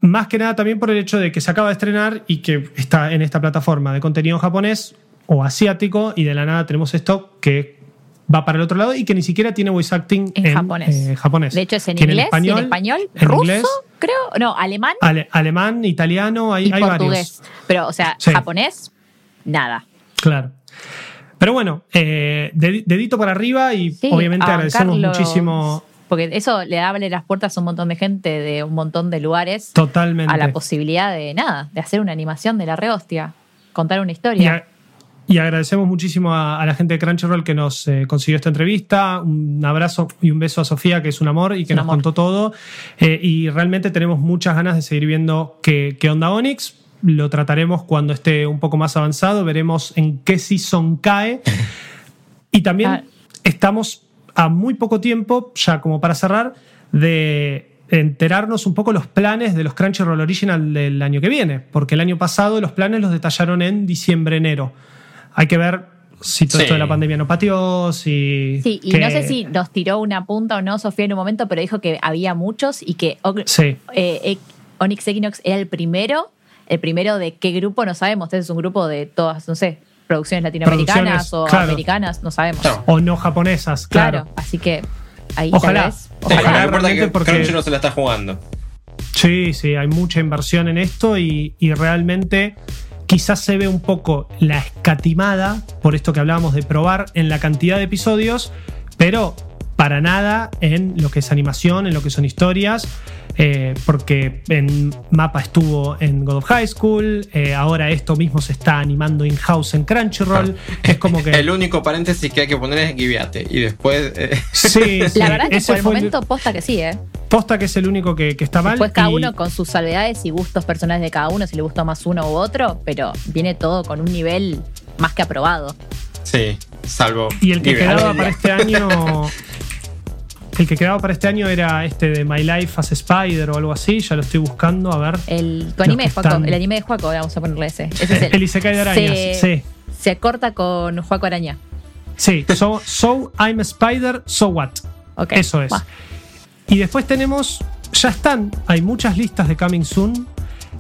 Más que nada también por el hecho de que se acaba de estrenar y que está en esta plataforma de contenido japonés o asiático y de la nada tenemos esto que va para el otro lado y que ni siquiera tiene voice acting en, eh, japonés. De hecho es en inglés, en español, ruso, creo, no, alemán. alemán, italiano, hay, y portugués. Pero, o sea, japonés, nada. Claro. Pero bueno, eh, dedito para arriba y obviamente agradecemos muchísimo Porque eso le abre las puertas a un montón de gente de un montón de lugares Totalmente. a la posibilidad de nada, de hacer una animación de la rehostia, contar una historia. Y agradecemos muchísimo a, a la gente de Crunchyroll que nos eh, consiguió esta entrevista. Un abrazo y un beso a Sofía, que es un amor y que Un nos amor. contó todo. Eh, y realmente tenemos muchas ganas de seguir viendo qué, qué onda Onyx. Lo trataremos cuando esté un poco más avanzado. Veremos en qué season cae. Y también Ah. estamos a muy poco tiempo, ya como para cerrar, de enterarnos un poco los planes de los Crunchyroll Original del año que viene, porque el año pasado los planes los detallaron en diciembre-enero. Hay que ver si todo Sí. esto de la pandemia no pateó, si... Sí, y que- no sé si nos tiró una punta o no Sofía en un momento, pero dijo que había muchos y que O- Sí, eh, eh, Onyx Equinox era el primero. El primero de qué grupo no sabemos. Este es un grupo de todas, no sé, producciones latinoamericanas Producciones, o claro. americanas, no sabemos. Claro. o no japonesas, Claro, claro. así que ahí Ojalá. tal vez. Sí, Ojalá realmente que porque- Crunchy no se la está jugando. Sí, sí, hay mucha inversión en esto y, y realmente quizás se ve un poco la escatimada, por esto que hablábamos de probar en la cantidad de episodios, pero para nada en lo que es animación, en lo que son historias, eh, porque en Mapa estuvo en God of High School, eh, ahora esto mismo se está animando in-house en Crunchyroll, es como que... El único paréntesis que hay que poner es Giviate. Y después. eh, Sí, sí, La verdad que ese por el momento posta que sí, ¿eh? posta que es el único que, que está mal. Después cada y- uno con sus salvedades y gustos personales de cada uno, si le gustó más uno u otro, pero viene todo con un nivel más que aprobado. sí, salvo. Y el que Giviate. quedaba para este año. El que quedaba para este año era este de My Life as Spider o algo así. Ya lo estoy buscando, a ver. El, tu anime de Juaco, están- el anime de Juaco, vamos a ponerle ese. Ese es el. El Isekai de arañas, se, sí. Se corta con Juaco Araña. Sí, so, so I'm a Spider, so what? Ok. Eso es. Y después tenemos. Ya están, hay muchas listas de Coming Soon.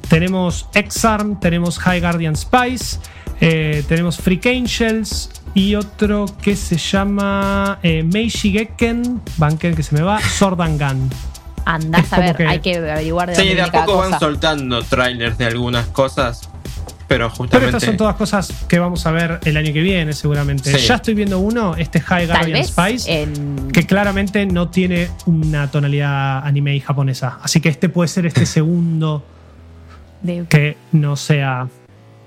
Tenemos X-Arm, tenemos High Guardian Spice, eh, tenemos Freak Angels y otro que se llama eh, Meiji Gekken, Banken que se me va, Gun. Andás Es a ver, que- hay que averiguar de Sí, dónde de a poco cosa. van soltando trailers de algunas cosas. Pero Pero justamente. estas son todas cosas que vamos a ver el año que viene, seguramente. Sí. Ya estoy viendo uno, este High Guardian Spice, en- que claramente no tiene una tonalidad anime y japonesa. Así que este puede ser este segundo de- que no sea.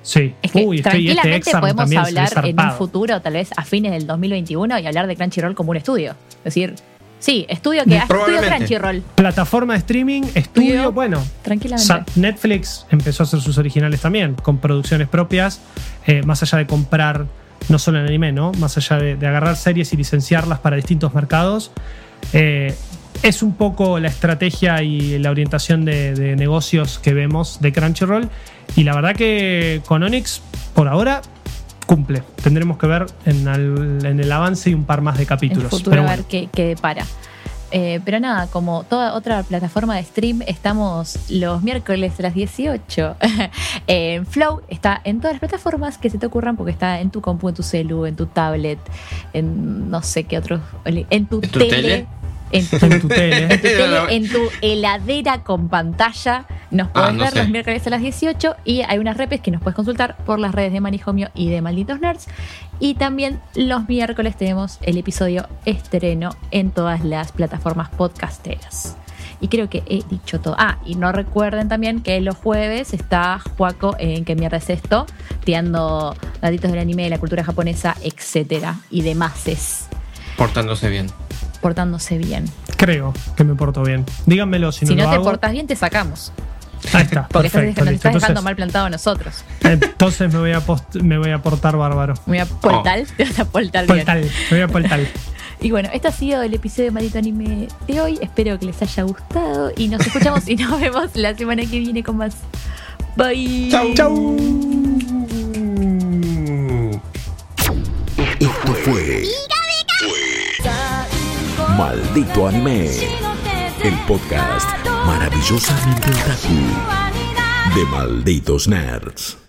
Sí. Es que Uy, estoy- tranquilamente este podemos hablar en un futuro, tal vez a fines del 2021, y hablar de Crunchyroll como un estudio. Es decir, sí, estudio que estudio. Crunchyroll. Plataforma de streaming, estudio, Estudio, bueno. Tranquilamente. Netflix empezó a hacer sus originales también, con producciones propias, eh, más allá de comprar, no solo en anime, ¿no? Más allá de, de agarrar series y licenciarlas para distintos mercados. Eh, es un poco la estrategia y la orientación de, de negocios que vemos de Crunchyroll. Y la verdad que con Onyx, por ahora, cumple. Tendremos que ver en, al- en el avance y un par más de en el capítulos. futuro Pero a bueno. ver qué, qué depara. Eh, pero nada, como toda otra plataforma de stream, estamos los miércoles a las 18. en Flow está en todas las plataformas que se te ocurran, porque está en tu compu, en tu celu, en tu tablet, en no sé qué otro, en tu, ¿En tu tele, tele? En tu, En tu tele. en tu tele, en tu heladera con pantalla. Nos Ah, puedes no ver sé. los miércoles a las 18 y hay unas repes que nos puedes consultar por las redes de Manijomio y de Malditos Nerds. Y también los miércoles tenemos el episodio estreno en todas las plataformas podcasteras. Y creo que he dicho todo. Ah, y no recuerden también que los jueves está Juaco en ¿Qué mierda es esto? Tirando datitos del anime, de la cultura japonesa, etcétera. Y demás Portándose bien. Portándose bien. Creo que me porto bien. Díganmelo si no, Si no lo te hago. portas bien, te sacamos. Ahí está. Porque estás, perfecto, nos listo. estás dejando mal plantado a nosotros. entonces me voy a post- me voy a portar bárbaro. Me voy a portal, te vas a portar bien. Portal, me voy a portar. Y bueno, este ha sido el episodio de Maldito Anime de hoy. Espero que les haya gustado. Y nos escuchamos y nos vemos la semana que viene con más. Bye. Chau. Chau. Esto fue Maldito Anime, el podcast maravillosamente otaku de Malditos Nerds.